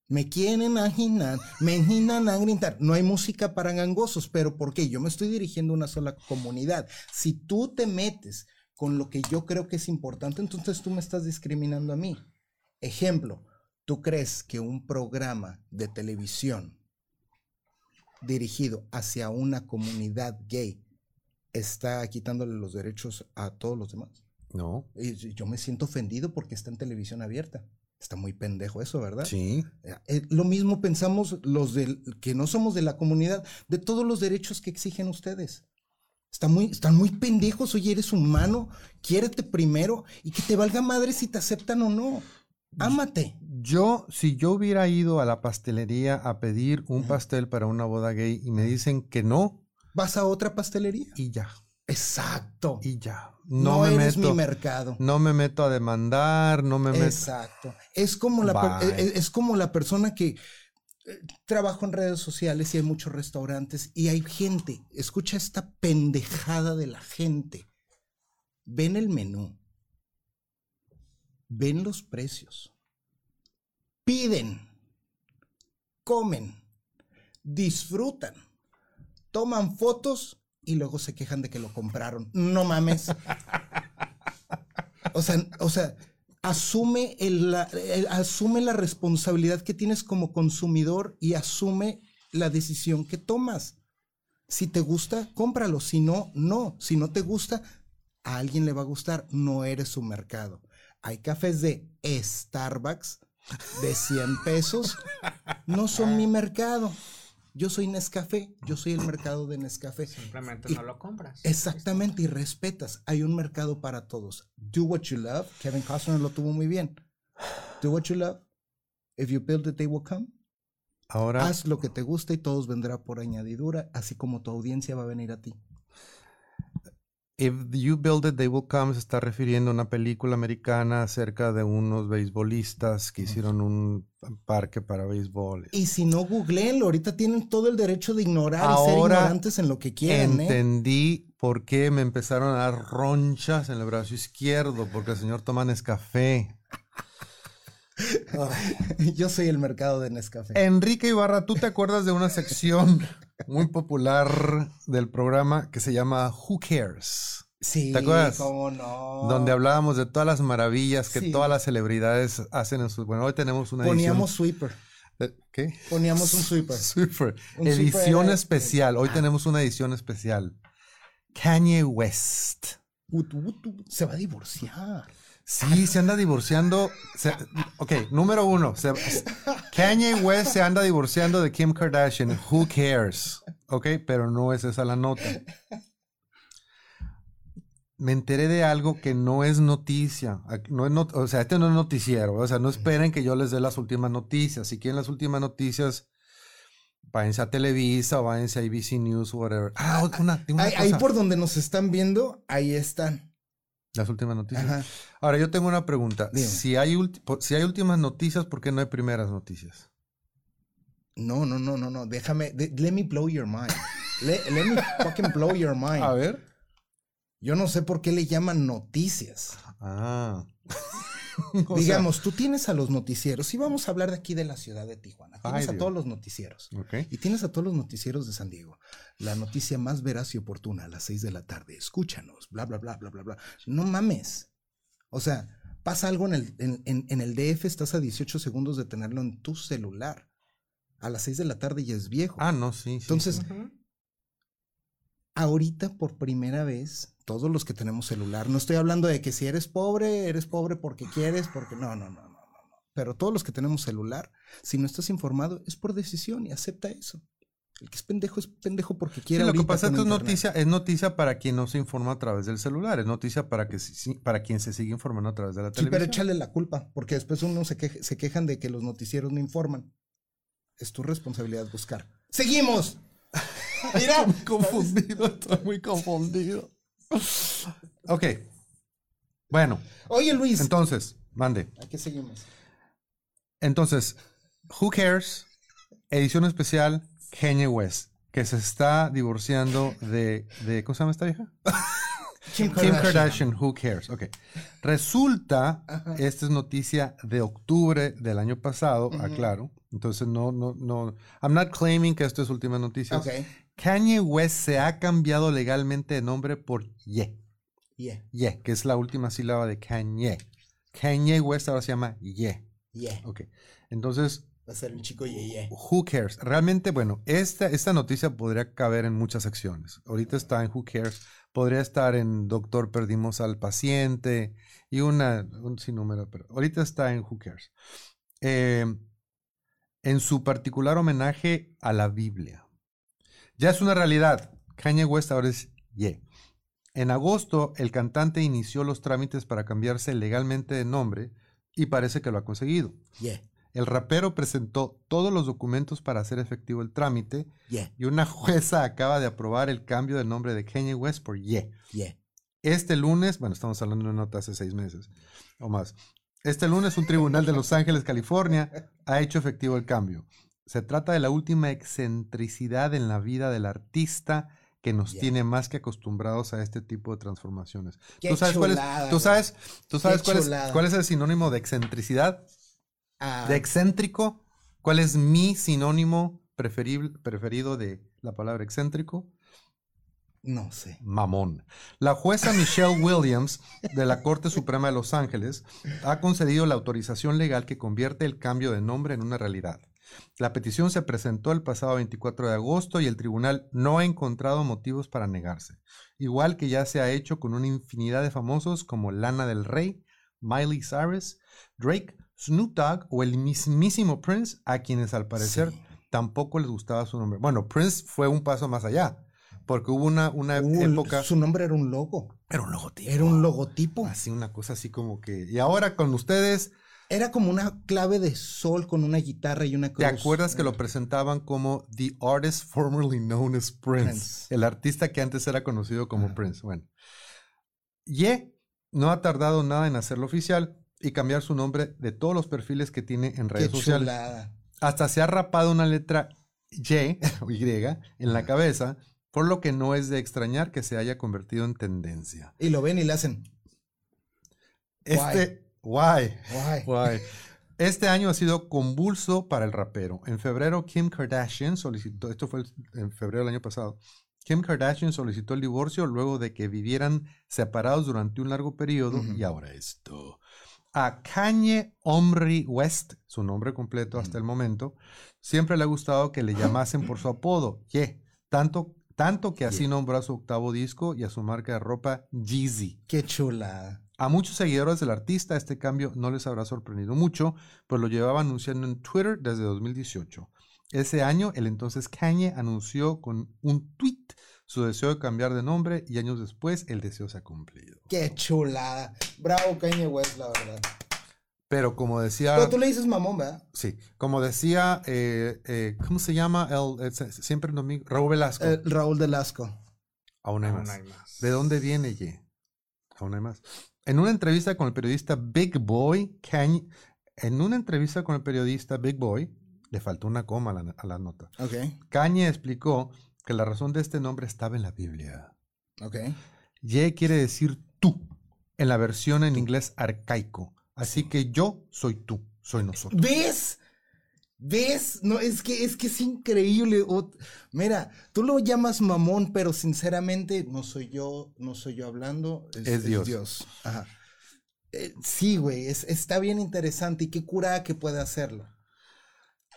Me quieren aginar, me aginan a gritar. No hay música para gangosos, pero ¿por qué? Yo me estoy dirigiendo a una sola comunidad. Si tú te metes con lo que yo creo que es importante, entonces tú me estás discriminando a mí. Ejemplo, ¿tú crees que un programa de televisión dirigido hacia una comunidad gay está quitándole los derechos a todos los demás? No. Y yo me siento ofendido porque está en televisión abierta. Está muy pendejo eso, ¿verdad? Sí. Eh, lo mismo pensamos los del, que no somos de la comunidad, de todos los derechos que exigen ustedes. Están muy, están muy pendejos, oye, eres humano, quiérete primero y que te valga madre si te aceptan o no. Ámate. Yo, si yo hubiera ido a la pastelería a pedir un pastel para una boda gay y me dicen que no, Vas a otra pastelería. y ya, Exacto. y ya. No, No, me eres meto, mi mercado. no me meto a demandar, no me meto. Exacto. Es como la, per- Bye. es, es como la persona que eh, trabajo en redes sociales y hay muchos restaurantes y hay gente. Escucha esta pendejada de la gente. Ven el menú. Ven los precios. Piden. Comen. Disfrutan. Toman fotos y luego se quejan de que lo compraron. No mames. O sea, o sea, asume, el- la, el- asume la responsabilidad que tienes como consumidor y asume la decisión que tomas. Si te gusta, cómpralo. Si no, no. Si no te gusta, a alguien le va a gustar. No eres su mercado. Hay cafés de Starbucks de 100 pesos. No son mi mercado. Yo soy Nescafé. Yo soy el mercado de Nescafé. Simplemente Y- no lo compras. Exactamente, y respetas. Hay un mercado para todos. Do what you love. Kevin Costner lo tuvo muy bien. Do what you love. If you build it, they will come. Ahora, Haz lo que te gusta y todos vendrá por añadidura, así como tu audiencia va a venir a ti. If you build it, they will come se está refiriendo a una película americana acerca de unos beisbolistas que hicieron un parque para béisbol. Y si no, googleenlo. Ahorita tienen todo el derecho de ignorar y ser ignorantes en lo que quieran, ¿eh? Entendí por qué me empezaron a dar ronchas en el brazo izquierdo, porque el señor toma Nescafé. Yo soy el mercado de Nescafé. Enrique Ibarra, ¿tú te acuerdas de una sección muy popular del programa que se llama Who Cares? sí, ¿te acuerdas? cómo no. Donde hablábamos de todas las maravillas que Sí. todas las celebridades hacen en sus... Bueno, hoy tenemos una Poníamos sweeper. edición... ¿Qué? Poníamos un sweeper. Un edición especial. Hoy tenemos una edición especial. Kanye West. Se va a divorciar. Sí, se anda divorciando. se- ok, número uno. se- Kanye West se anda divorciando de Kim Kardashian. Who cares? Ok, pero no es esa la nota. Me enteré de algo que no es noticia. No es not- o sea, este no es noticiero. O sea, no esperen que yo les dé las últimas noticias. Si quieren las últimas noticias, váyanse a Televisa o váyanse a ABC News o whatever. Ah, una, una Ahí, por donde nos están viendo, ahí están. Las últimas noticias. Ajá. Ahora, yo tengo una pregunta. Dime. Si hay, si últimas noticias, ¿por qué no hay primeras noticias? No, no, no, no, no. Déjame. de- let me blow your mind. Let, let me fucking blow your mind. ver. Yo no sé por qué le llaman noticias. Ah. Digamos, tú tienes a los noticieros, y vamos a hablar de aquí de la ciudad de Tijuana. Tienes Ay, a Dios. todos los noticieros. sea, ok. Y tienes a todos los noticieros de San Diego. La noticia más veraz y oportuna a las 6 de la tarde. Escúchanos, bla, bla, bla, bla, bla, bla. No mames. O sea, pasa algo en el, en, en- en el DF, estás a 18 segundos de tenerlo en tu celular. A las 6 de la tarde ya es viejo. Ah, no, sí. sí, Entonces, sí. ahorita por primera vez, todos los que tenemos celular, no estoy hablando de que si eres pobre, eres pobre porque quieres, porque no, no, no, no, no. no. Pero todos los que tenemos celular, si no estás informado, es por decisión y acepta eso. El que es pendejo es pendejo porque Sí, quiere. lo que pasa es que noticia, es noticia para quien no se informa a través del celular, es noticia para que para quien se sigue informando a través de la Sí, pero televisión. échale la culpa, porque después uno se, queja- se quejan de que los noticieros no informan. Es tu responsabilidad buscar. ¡Seguimos! Mira, Estoy confundido, estoy muy confundido. Ok. Bueno, Oye Luis, entonces, mande. ¿a qué seguimos? Entonces, Who Cares? Edición especial Kanye West, que se está divorciando de, de ¿cómo se llama esta vieja? Kim Kim Kardashian, Who Cares? Ok. Resulta, Ajá. esta es noticia de octubre del año pasado, aclaro. Entonces, no, no, no. I'm not claiming que esto es última noticia. Ok. Kanye West se ha cambiado legalmente de nombre por Ye. Yeah, Ye, que es la última sílaba de Kanye. Kanye West ahora se llama Ye. yeah. Ok. Entonces, Va a ser un chico yeah. Who Cares? Realmente, bueno, esta, esta noticia podría caber en muchas secciones. Ahorita está en Who Cares, podría estar en Doctor Perdimos al Paciente y una, un sinnúmero, pero ahorita está en Who Cares. Eh, en su particular homenaje a la Biblia. Ya es una realidad. Kanye West ahora es Ye. En agosto, el cantante inició los trámites para cambiarse legalmente de nombre y parece que lo ha conseguido. Yeah, El rapero presentó todos los documentos para hacer efectivo el trámite yeah, y una jueza acaba de aprobar el cambio de nombre de Kanye West por Ye. yeah. Este lunes, bueno, estamos hablando de una nota hace seis meses o más. Este lunes un tribunal de Los Ángeles, California, ha hecho efectivo el cambio. Se trata de la última excentricidad en la vida del artista que nos tiene más que acostumbrados a este tipo de transformaciones. Qué ¿Tú sabes, cuál es, chulada, ¿tú sabes, tú sabes cuál, es, chulada. cuál es el sinónimo de excentricidad? Ah, De excéntrico, ¿cuál es mi sinónimo preferible- preferido de la palabra excéntrico? no sé. Mamón. La jueza Michelle Williams de la Corte Suprema de Los Ángeles ha concedido la autorización legal que convierte el cambio de nombre en una realidad. La petición se presentó el pasado 24 de agosto y el tribunal no ha encontrado motivos para negarse, igual que ya se ha hecho con una infinidad de famosos como Lana del Rey, Miley Cyrus, Drake, Snoop Dogg o el mismísimo Prince, a quienes al parecer Sí. tampoco les gustaba su nombre. Bueno, Prince fue un paso más allá, porque hubo una, una Uh, época... Su nombre era un logo. Era un logotipo. Era un logotipo. Así, una cosa así como que... Y ahora con ustedes, Era como una clave de sol con una guitarra y una ¿Te cruz. acuerdas que lo presentaban como The Artist Formerly Known as Prince? Prince. El artista que antes era conocido como Prince. Bueno. Ye no ha tardado nada en hacerlo oficial y cambiar su nombre de todos los perfiles que tiene en Qué redes sociales. chulada. Hasta se ha rapado una letra Y o Y en la cabeza, por lo que no es de extrañar que se haya convertido en tendencia. Y lo ven y le hacen. Este, why? Guay. Why? Este año ha sido convulso para el rapero. En febrero, Kim Kardashian solicitó, esto fue el- en febrero del año pasado, Kim Kardashian solicitó el divorcio luego de que vivieran separados durante un largo periodo y ahora esto. A Kanye Omri West, su nombre completo hasta el momento, siempre le ha gustado que le llamasen por su apodo, Ye, tanto, tanto que así nombró a su octavo disco y a su marca de ropa Yeezy. Qué chulada. A muchos seguidores del artista este cambio no les habrá sorprendido mucho, pues lo llevaba anunciando en Twitter desde 2018. Ese año, el entonces Kanye anunció con un tweet su deseo de cambiar de nombre y años después el deseo se ha cumplido. Qué chulada. Bravo, Kanye West, la verdad. Pero como decía, Pero tú le dices mamón, ¿verdad? sí, como decía, eh, eh, ¿cómo se llama? El, el- siempre un amigo, Raúl Velasco. Eh, Raúl Delasco. Aún hay Aún más. hay más. ¿De dónde viene Ye? Aún hay más. En una entrevista con el periodista Big Boy, Kanye, en una entrevista con el periodista Big Boy, le faltó una coma a la, a la nota. Ok, Kanye explicó que la razón de este nombre estaba en la Biblia. ok. Ye quiere decir tú, en la versión en inglés arcaico. Así que yo soy tú, soy nosotros. ¿Ves? ¿Ves? No, es que es que es increíble. Mira, tú lo llamas mamón, pero sinceramente no soy yo, no soy yo hablando. Es Dios. Ajá. Eh, sí, güey, es- está bien interesante y qué cura que puede hacerlo.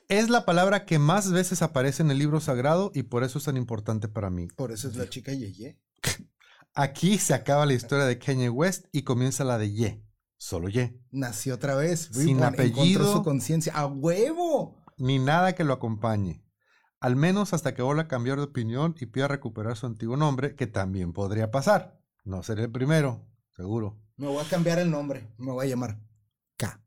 Es la palabra que más veces aparece en el libro sagrado y por eso es tan importante para mí. Por eso es la chica Yeye. Aquí se acaba la historia de Kanye West y comienza la de Ye. Solo Ye. Nació otra vez. Sin apellido. Encontró su conciencia. ¡A huevo! Ni nada que lo acompañe. Al menos hasta que vuelva a cambiar de opinión y pida recuperar su antiguo nombre, que también podría pasar. No seré el primero, seguro. Me voy a cambiar el nombre. Me voy a llamar K.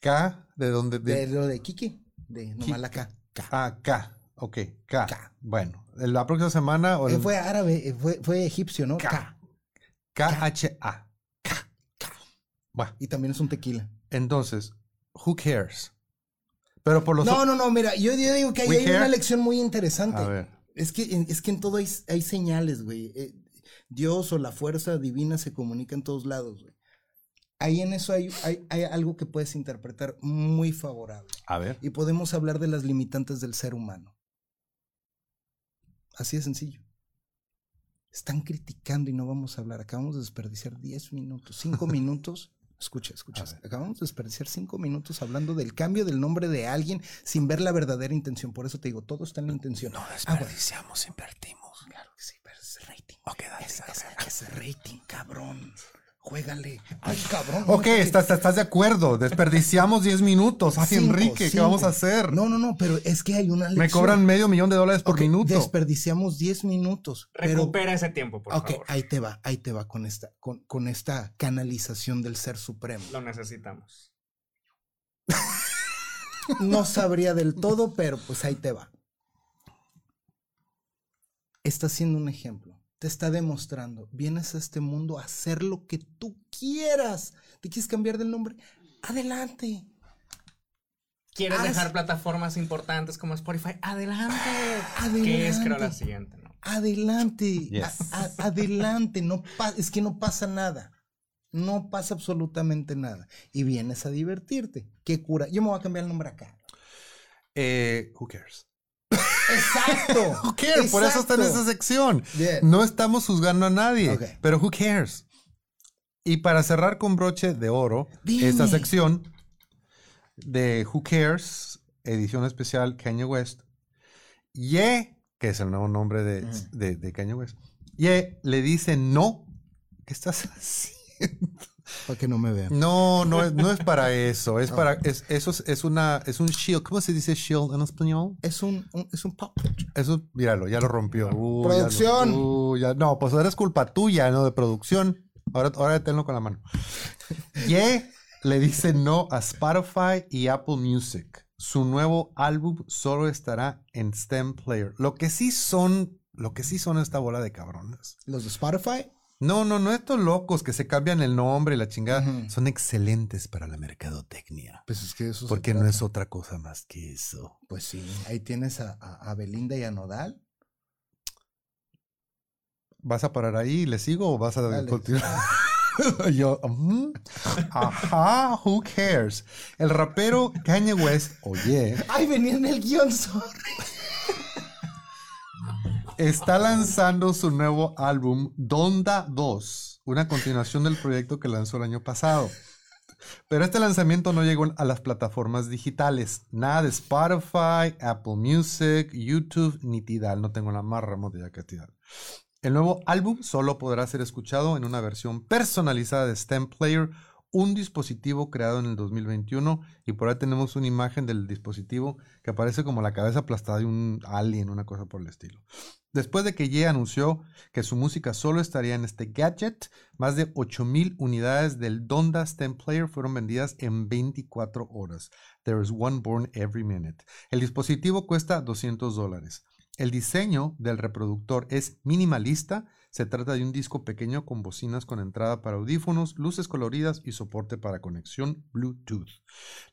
K, ¿de dónde? De De, lo de Kiki. De nomás la K. K. ah, K. Ok, K. K. Bueno, la próxima semana. O Eh, el- fue árabe, eh, fue, fue egipcio, ¿no? K. K. K-H-A. Bueno, Y también es un tequila. entonces, who cares? Pero por los. No, no, no, mira, yo, yo digo que ahí hay care. una lección muy interesante. A ver. Es que, en- es que en todo hay, hay señales, güey. Eh, Dios o la fuerza divina se comunica en todos lados, güey. Ahí en eso hay, hay, hay algo que puedes interpretar muy favorable. A ver. Y podemos hablar de las limitantes del ser humano. Así de sencillo. Están criticando y no vamos a hablar. Acabamos de desperdiciar 10 minutos, 5 minutos. Escucha, escucha. Acabamos de desperdiciar 5 minutos hablando del cambio del nombre de alguien sin ver la verdadera intención. Por eso te digo, todo está en la intención. No desperdiciamos, invertimos. Claro que sí, pero es rating. Ok, dale, rating, cabrón. Juégale. Ay, cabrón. Ok, estás, estás de acuerdo. Desperdiciamos 10 minutos. Ay, Cinco, Enrique, ¿qué cinco. vamos a hacer? No, no, no, pero es que hay una Me lección. cobran medio millón de dólares por Ok, minuto. Desperdiciamos 10 minutos. Pero, Recupera ese tiempo, por ok, favor. ahí te va, ahí te va con esta, con, con esta canalización del ser supremo. Lo necesitamos. No sabría del todo, pero pues ahí te va. Está siendo un ejemplo. Te está demostrando. Vienes a este mundo a hacer lo que tú quieras. ¿Te quieres cambiar del nombre? Adelante. ¿Quieres Haz- dejar plataformas importantes como Spotify? Adelante. Adelante. Que es creo la siguiente, ¿no? Adelante, Yes. a- a- adelante, no es que no pasa nada. No pasa absolutamente nada. Y vienes a divertirte. Qué cura. Yo me voy a cambiar el nombre acá. Eh, who cares? Exacto. Who cares? Por eso está en esa sección. Bien. No estamos juzgando a nadie. Pero who cares? Y para cerrar con broche de oro Dime. esta sección de Who Cares, edición especial Kanye West, Ye, que es el nuevo nombre de, de, de Kanye West, Ye le dice no. ¿Qué estás haciendo? Para que no me vean. No, no es, no es para eso. Es para, es, eso es, es una, es un shield. ¿Cómo se dice shield en español? Es un, un- es un pop. Eso, míralo, ya lo rompió. Uh, ya lo- Producción. uh, ya- no, pues ahora es culpa tuya, no de producción. Ahora, ahora tenlo con la mano. Ye le dice no a Spotify y Apple Music. Su nuevo álbum solo estará en STEM Player. Lo que sí son, lo que sí son esta bola de cabrones. Los de Spotify. No, no, no estos locos que se cambian el nombre y la chingada. Son excelentes para la mercadotecnia. Pues es que eso Porque no es otra cosa más que eso. Pues sí, ahí tienes a, a- a Belinda y a Nodal. ¿Vas a parar ahí y le sigo o vas a Dale. continuar? Yo, ujú. ajá, who cares? El rapero Kanye West, oye, ¡Ay, venía en el guion, sorry! Está lanzando su nuevo álbum Donda 2, una continuación del proyecto que lanzó el año pasado. Pero este lanzamiento no llegó a las plataformas digitales. Nada de Spotify, Apple Music, YouTube, ni Tidal. No tengo la más remota idea que Tidal. El nuevo álbum solo podrá ser escuchado en una versión personalizada de STEM Player, un dispositivo creado en el 2021 y por ahí tenemos una imagen del dispositivo que aparece como la cabeza aplastada de un alien, una cosa por el estilo. Después de que Ye anunció que su música solo estaría en este gadget, más de 8000 unidades del Donda STEM Player fueron vendidas en 24 horas. There is one born every minute. El dispositivo cuesta 200 dólares. El diseño del reproductor es minimalista. Se trata de un disco pequeño con bocinas con entrada para audífonos, luces coloridas y soporte para conexión Bluetooth.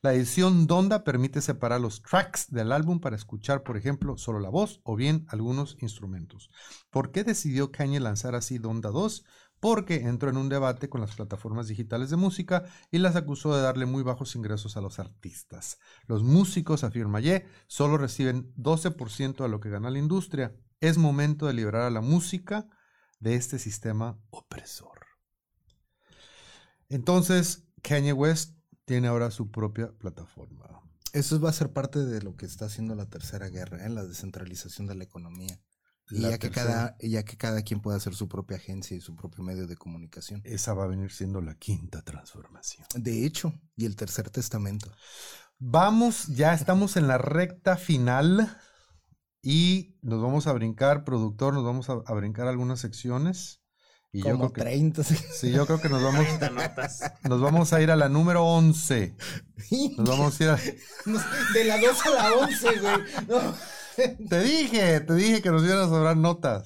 La edición Donda permite separar los tracks del álbum para escuchar, por ejemplo, solo la voz o bien algunos instrumentos. ¿Por qué decidió Kanye lanzar así Donda 2? Porque entró en un debate con las plataformas digitales de música y las acusó de darle muy bajos ingresos a los artistas. Los músicos, afirma Ye, solo reciben 12% de lo que gana la industria. Es momento de liberar a la música de este sistema opresor. Entonces, Kanye West tiene ahora su propia plataforma. Eso va a ser parte de lo que está haciendo la tercera guerra, ¿eh? la descentralización de la economía. Y ya que, cada, ya que cada quien pueda hacer su propia agencia y su propio medio de comunicación. Esa va a venir siendo la quinta transformación. De hecho, y el tercer testamento. Vamos, ya estamos en la recta final y nos vamos a brincar, productor, nos vamos a, a brincar algunas secciones. Y yo Como creo que, 30. sí. sí, yo creo que nos vamos, 30 notas. nos vamos a ir a la número 11. Nos vamos a ir a... De la 2 a la 11, güey. No. Te dije, te dije que nos iban a sobrar notas.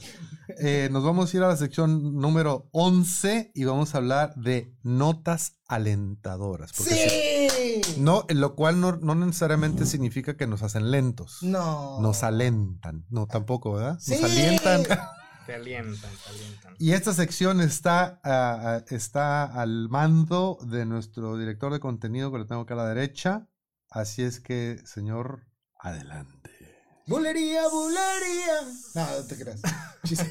Eh, nos vamos a ir a la sección número 11 y vamos a hablar de notas alentadoras. ¡Sí! no, lo cual no, no necesariamente significa que nos hacen lentos. No. Nos alentan. No, tampoco, ¿verdad? Nos Sí. alientan. Te alientan, te alientan. Y esta sección está, ah, ah, está al mando de nuestro director de contenido que lo tengo acá a la derecha. Así es que, señor, adelante. Bulería, bulería. No, no te creas. Chiste.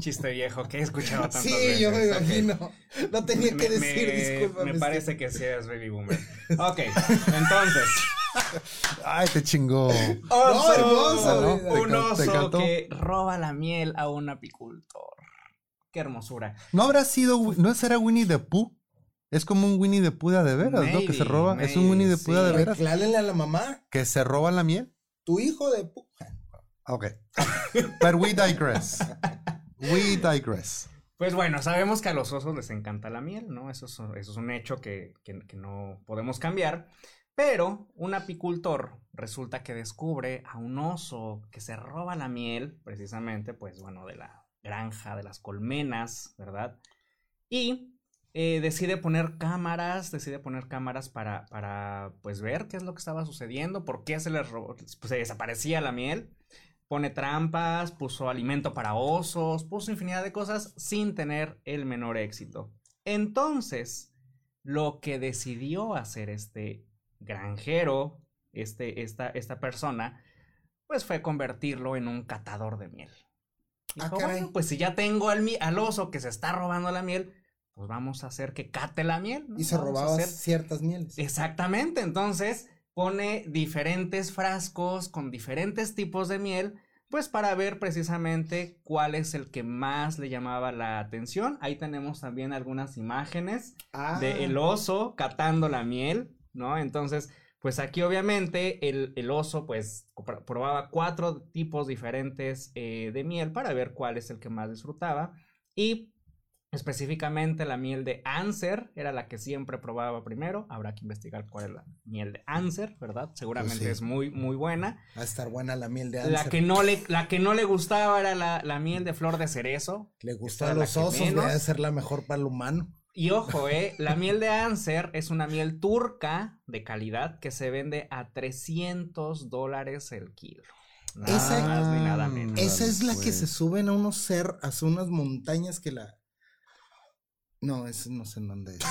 Chiste viejo que he escuchado tantas Sí, veces. yo me imagino. No tenía Me- que decir, discúlpame. Me parece que sí eres baby boomer. Ok, entonces. ¡Ay, te chingó! No, hermoso, ¿no? güey. ¿Te Un oso que roba la miel a un apicultor. Qué hermosura. ¿No habrá sido, no será Winnie the Pooh? Es como un Winnie de, a de veras, ¿no? Que se Maybe, roba, es un Winnie de, a de veras, Reclálenle a la mamá. que se roba la miel. Tu hijo de pu- Ok. But we digress. We digress. Pues bueno, sabemos que a los osos les encanta la miel, ¿no? Eso es, eso es un hecho que, que- que no podemos cambiar. Pero un apicultor resulta que descubre a un oso que se roba la miel, precisamente, pues bueno, de la granja, de las colmenas, ¿verdad? Y eh, decide poner cámaras, decide poner cámaras para, para, pues, ver qué es lo que estaba sucediendo, por qué se les robó, pues, se desaparecía la miel. Pone trampas, puso alimento para osos, puso infinidad de cosas sin tener el menor éxito. Entonces, lo que decidió hacer este granjero, este, esta, esta persona, pues fue convertirlo en un catador de miel. Ah, Dijo, bueno, pues si ya tengo al, al oso que se está robando la miel, pues vamos a hacer que cate la miel. ¿no? Y se Vamos robaba hacer- ciertas mieles. Exactamente, entonces pone diferentes frascos con diferentes tipos de miel, pues para ver precisamente cuál es el que más le llamaba la atención. Ahí tenemos también algunas imágenes Ah, de el oso catando la miel, ¿no? Entonces, pues aquí obviamente el, el oso pues pr- probaba cuatro tipos diferentes eh, de miel para ver cuál es el que más disfrutaba y Específicamente la miel de Anser era la que siempre probaba primero. Habrá que investigar cuál es la miel de Anser, ¿verdad? Seguramente Pues sí. es muy, muy buena. Va a estar buena la miel de La Anser. que, no le, la que no le gustaba era la, la miel de flor de cerezo. Le la los osos, a ser la mejor para el humano. Y ojo, eh, la miel de Anser es una miel turca de calidad que se vende a 300 dólares el kilo. Nada Esa- más ni nada menos. Esa es la que pues. se suben a unos cer, a unas montañas que la. No, ese no sé en dónde es.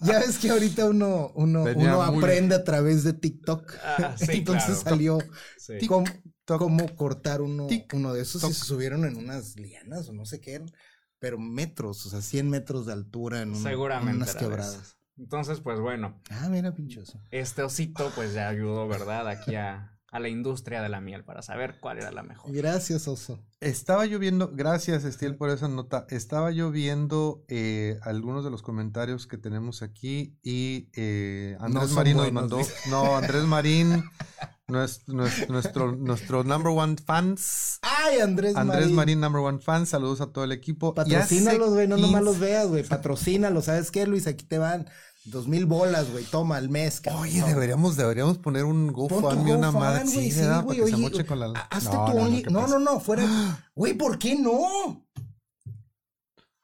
ya ves que ahorita uno, uno, uno aprende a través de TikTok. Ah, sí, Entonces claro. salió Sí. cómo, cómo cortar uno, uno de esos y se subieron en unas lianas o no sé qué eran, pero metros, o sea, 100 metros de altura en, un- en unas quebradas. Entonces, pues bueno, Ah, mira, pinchoso. este osito pues ya ayudó, ¿verdad? Aquí a, a la industria de la miel para saber cuál era la mejor. Gracias, oso. Estaba yo viendo, gracias Estiel por esa nota, estaba yo viendo eh, algunos de los comentarios que tenemos aquí y eh, Andrés Marín nos mandó, dice. no, Andrés Marín, nuestro, nuestro, nuestro, number one fans, Ay, Andrés, Andrés Marín. Marín number one fans, saludos a todo el equipo. Patrocínalos, güey, no nomás 15 los veas, güey. Patrocínalos, ¿sabes qué, Luis? Aquí te van dos mil bolas, güey. Toma al mes, cabrón. Oye, deberíamos, deberíamos poner un GoFundMe, una madre, sí, sí, Para que se moche con la... ha- Hazte No, tu only. ¿qué No, no, no, fuera. Güey, ¿por qué no?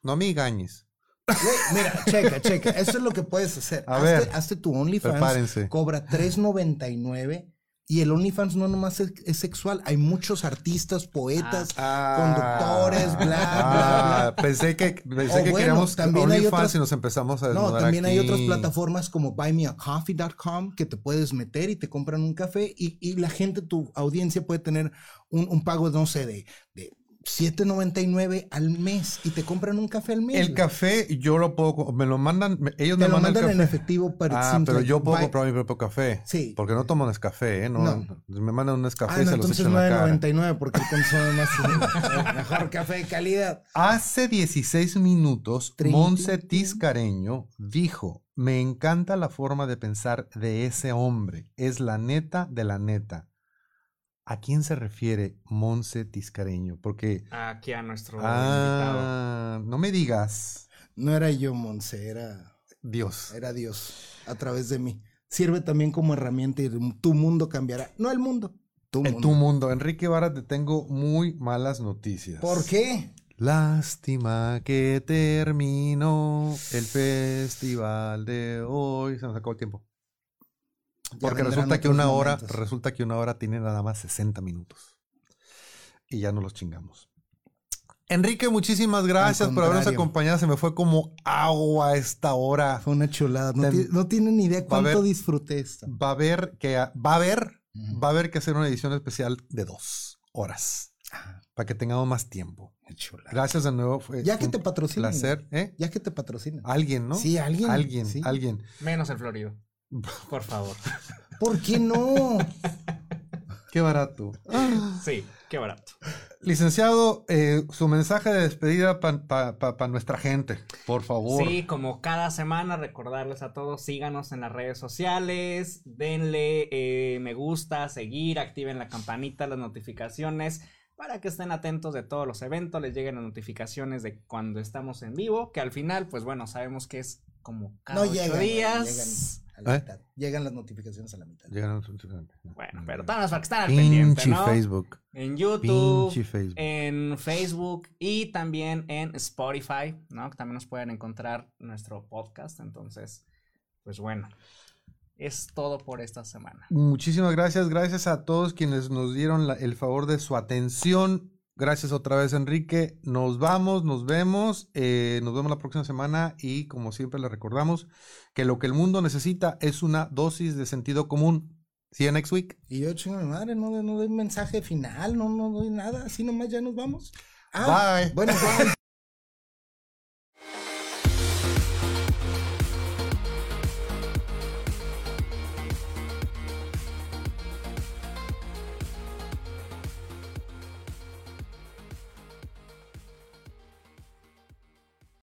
No me engañes. Güey, mira, checa, checa. Eso es lo que puedes hacer. A hazte, ver, hazte tu OnlyFans. prepárense. Cobra $3.99. Y el OnlyFans no nomás es, es sexual. Hay muchos artistas, poetas, conductores, bla, bla, Ah, Pensé que, pensé O que bueno, queríamos también OnlyFans otras- y nos empezamos a No, también hay otras plataformas como buymeacoffee.com que te puedes meter y te compran un café y, y la gente, tu audiencia puede tener un, un pago, no sé, de, de $7.99 al mes y te compran un café al mes. El café yo lo puedo, me lo mandan, ellos te me lo mandan mandan el en café. efectivo, pero it Ah, pero yo puedo comprar mi propio café. Sí. Porque no tomo Nescafé, ¿eh? No, No. Me mandan un Nescafé Ah, y no, se los echo en la cara. 9.99 porque consume más mejor café de calidad. Hace 16 minutos, Monse. Tiscareño dijo, me encanta la forma de pensar de ese hombre, es la neta de la neta. ¿A quién se refiere Monse Tiscareño? Porque... Aquí a nuestro invitado. Ah, no me digas, No era yo, Monse, era, Dios. era Dios a través de mí. Sirve también como herramienta y tu mundo cambiará. No el mundo, tu En mundo. tu mundo, Enrique Vara, te tengo muy malas noticias. ¿Por qué? Lástima que terminó el festival de hoy. Se nos acabó el tiempo. Porque resulta que una hora, momentos. resulta que una hora tiene nada más 60 minutos. Y ya no los chingamos. Enrique, muchísimas gracias por habernos acompañado. Se me fue como agua esta hora. Fue una chulada. No, Ten- no tienen ni idea cuánto haber- disfruté esto. Va a haber que va a haber, va a haber que hacer una edición especial de dos horas Ah, para que tengamos más tiempo. chulada. Gracias de nuevo. Fue Ya que te patrocinan. placer. ¿eh? Ya que te patrocinan. Alguien, ¿no? Sí, alguien. Alguien, sí. alguien. Menos el Florido. Por favor. ¿Por qué no? Qué barato. Sí, qué barato. Licenciado, eh, su mensaje de despedida para nuestra gente, por favor. Sí, como cada semana, recordarles a todos, síganos en las redes sociales, denle eh, me gusta, seguir, activen la campanita, las notificaciones, para que estén atentos de todos los eventos, les lleguen las notificaciones de cuando estamos en vivo, que al final, pues bueno, sabemos que es como cada No ocho llegan. días. Llegan a la ¿Eh? mitad. Llegan las notificaciones a la mitad. Llegaron- Bueno, pero todas para que estén al pendiente, ¿no? Facebook. En YouTube, Pinche Facebook. en Facebook y también en Spotify, ¿no? Que también nos pueden encontrar nuestro podcast. Entonces, pues bueno, es todo por esta semana. Muchísimas gracias. Gracias a todos quienes nos dieron la- el favor de su atención. Gracias otra vez, Enrique. Nos vamos, nos vemos. eh, nos vemos la próxima semana y como siempre le recordamos que lo que el mundo necesita es una dosis de sentido común. See you next week. Y yo, chingo madre, no, no doy mensaje final, no, no doy nada, así nomás ya nos vamos. Bye. Bueno, bye.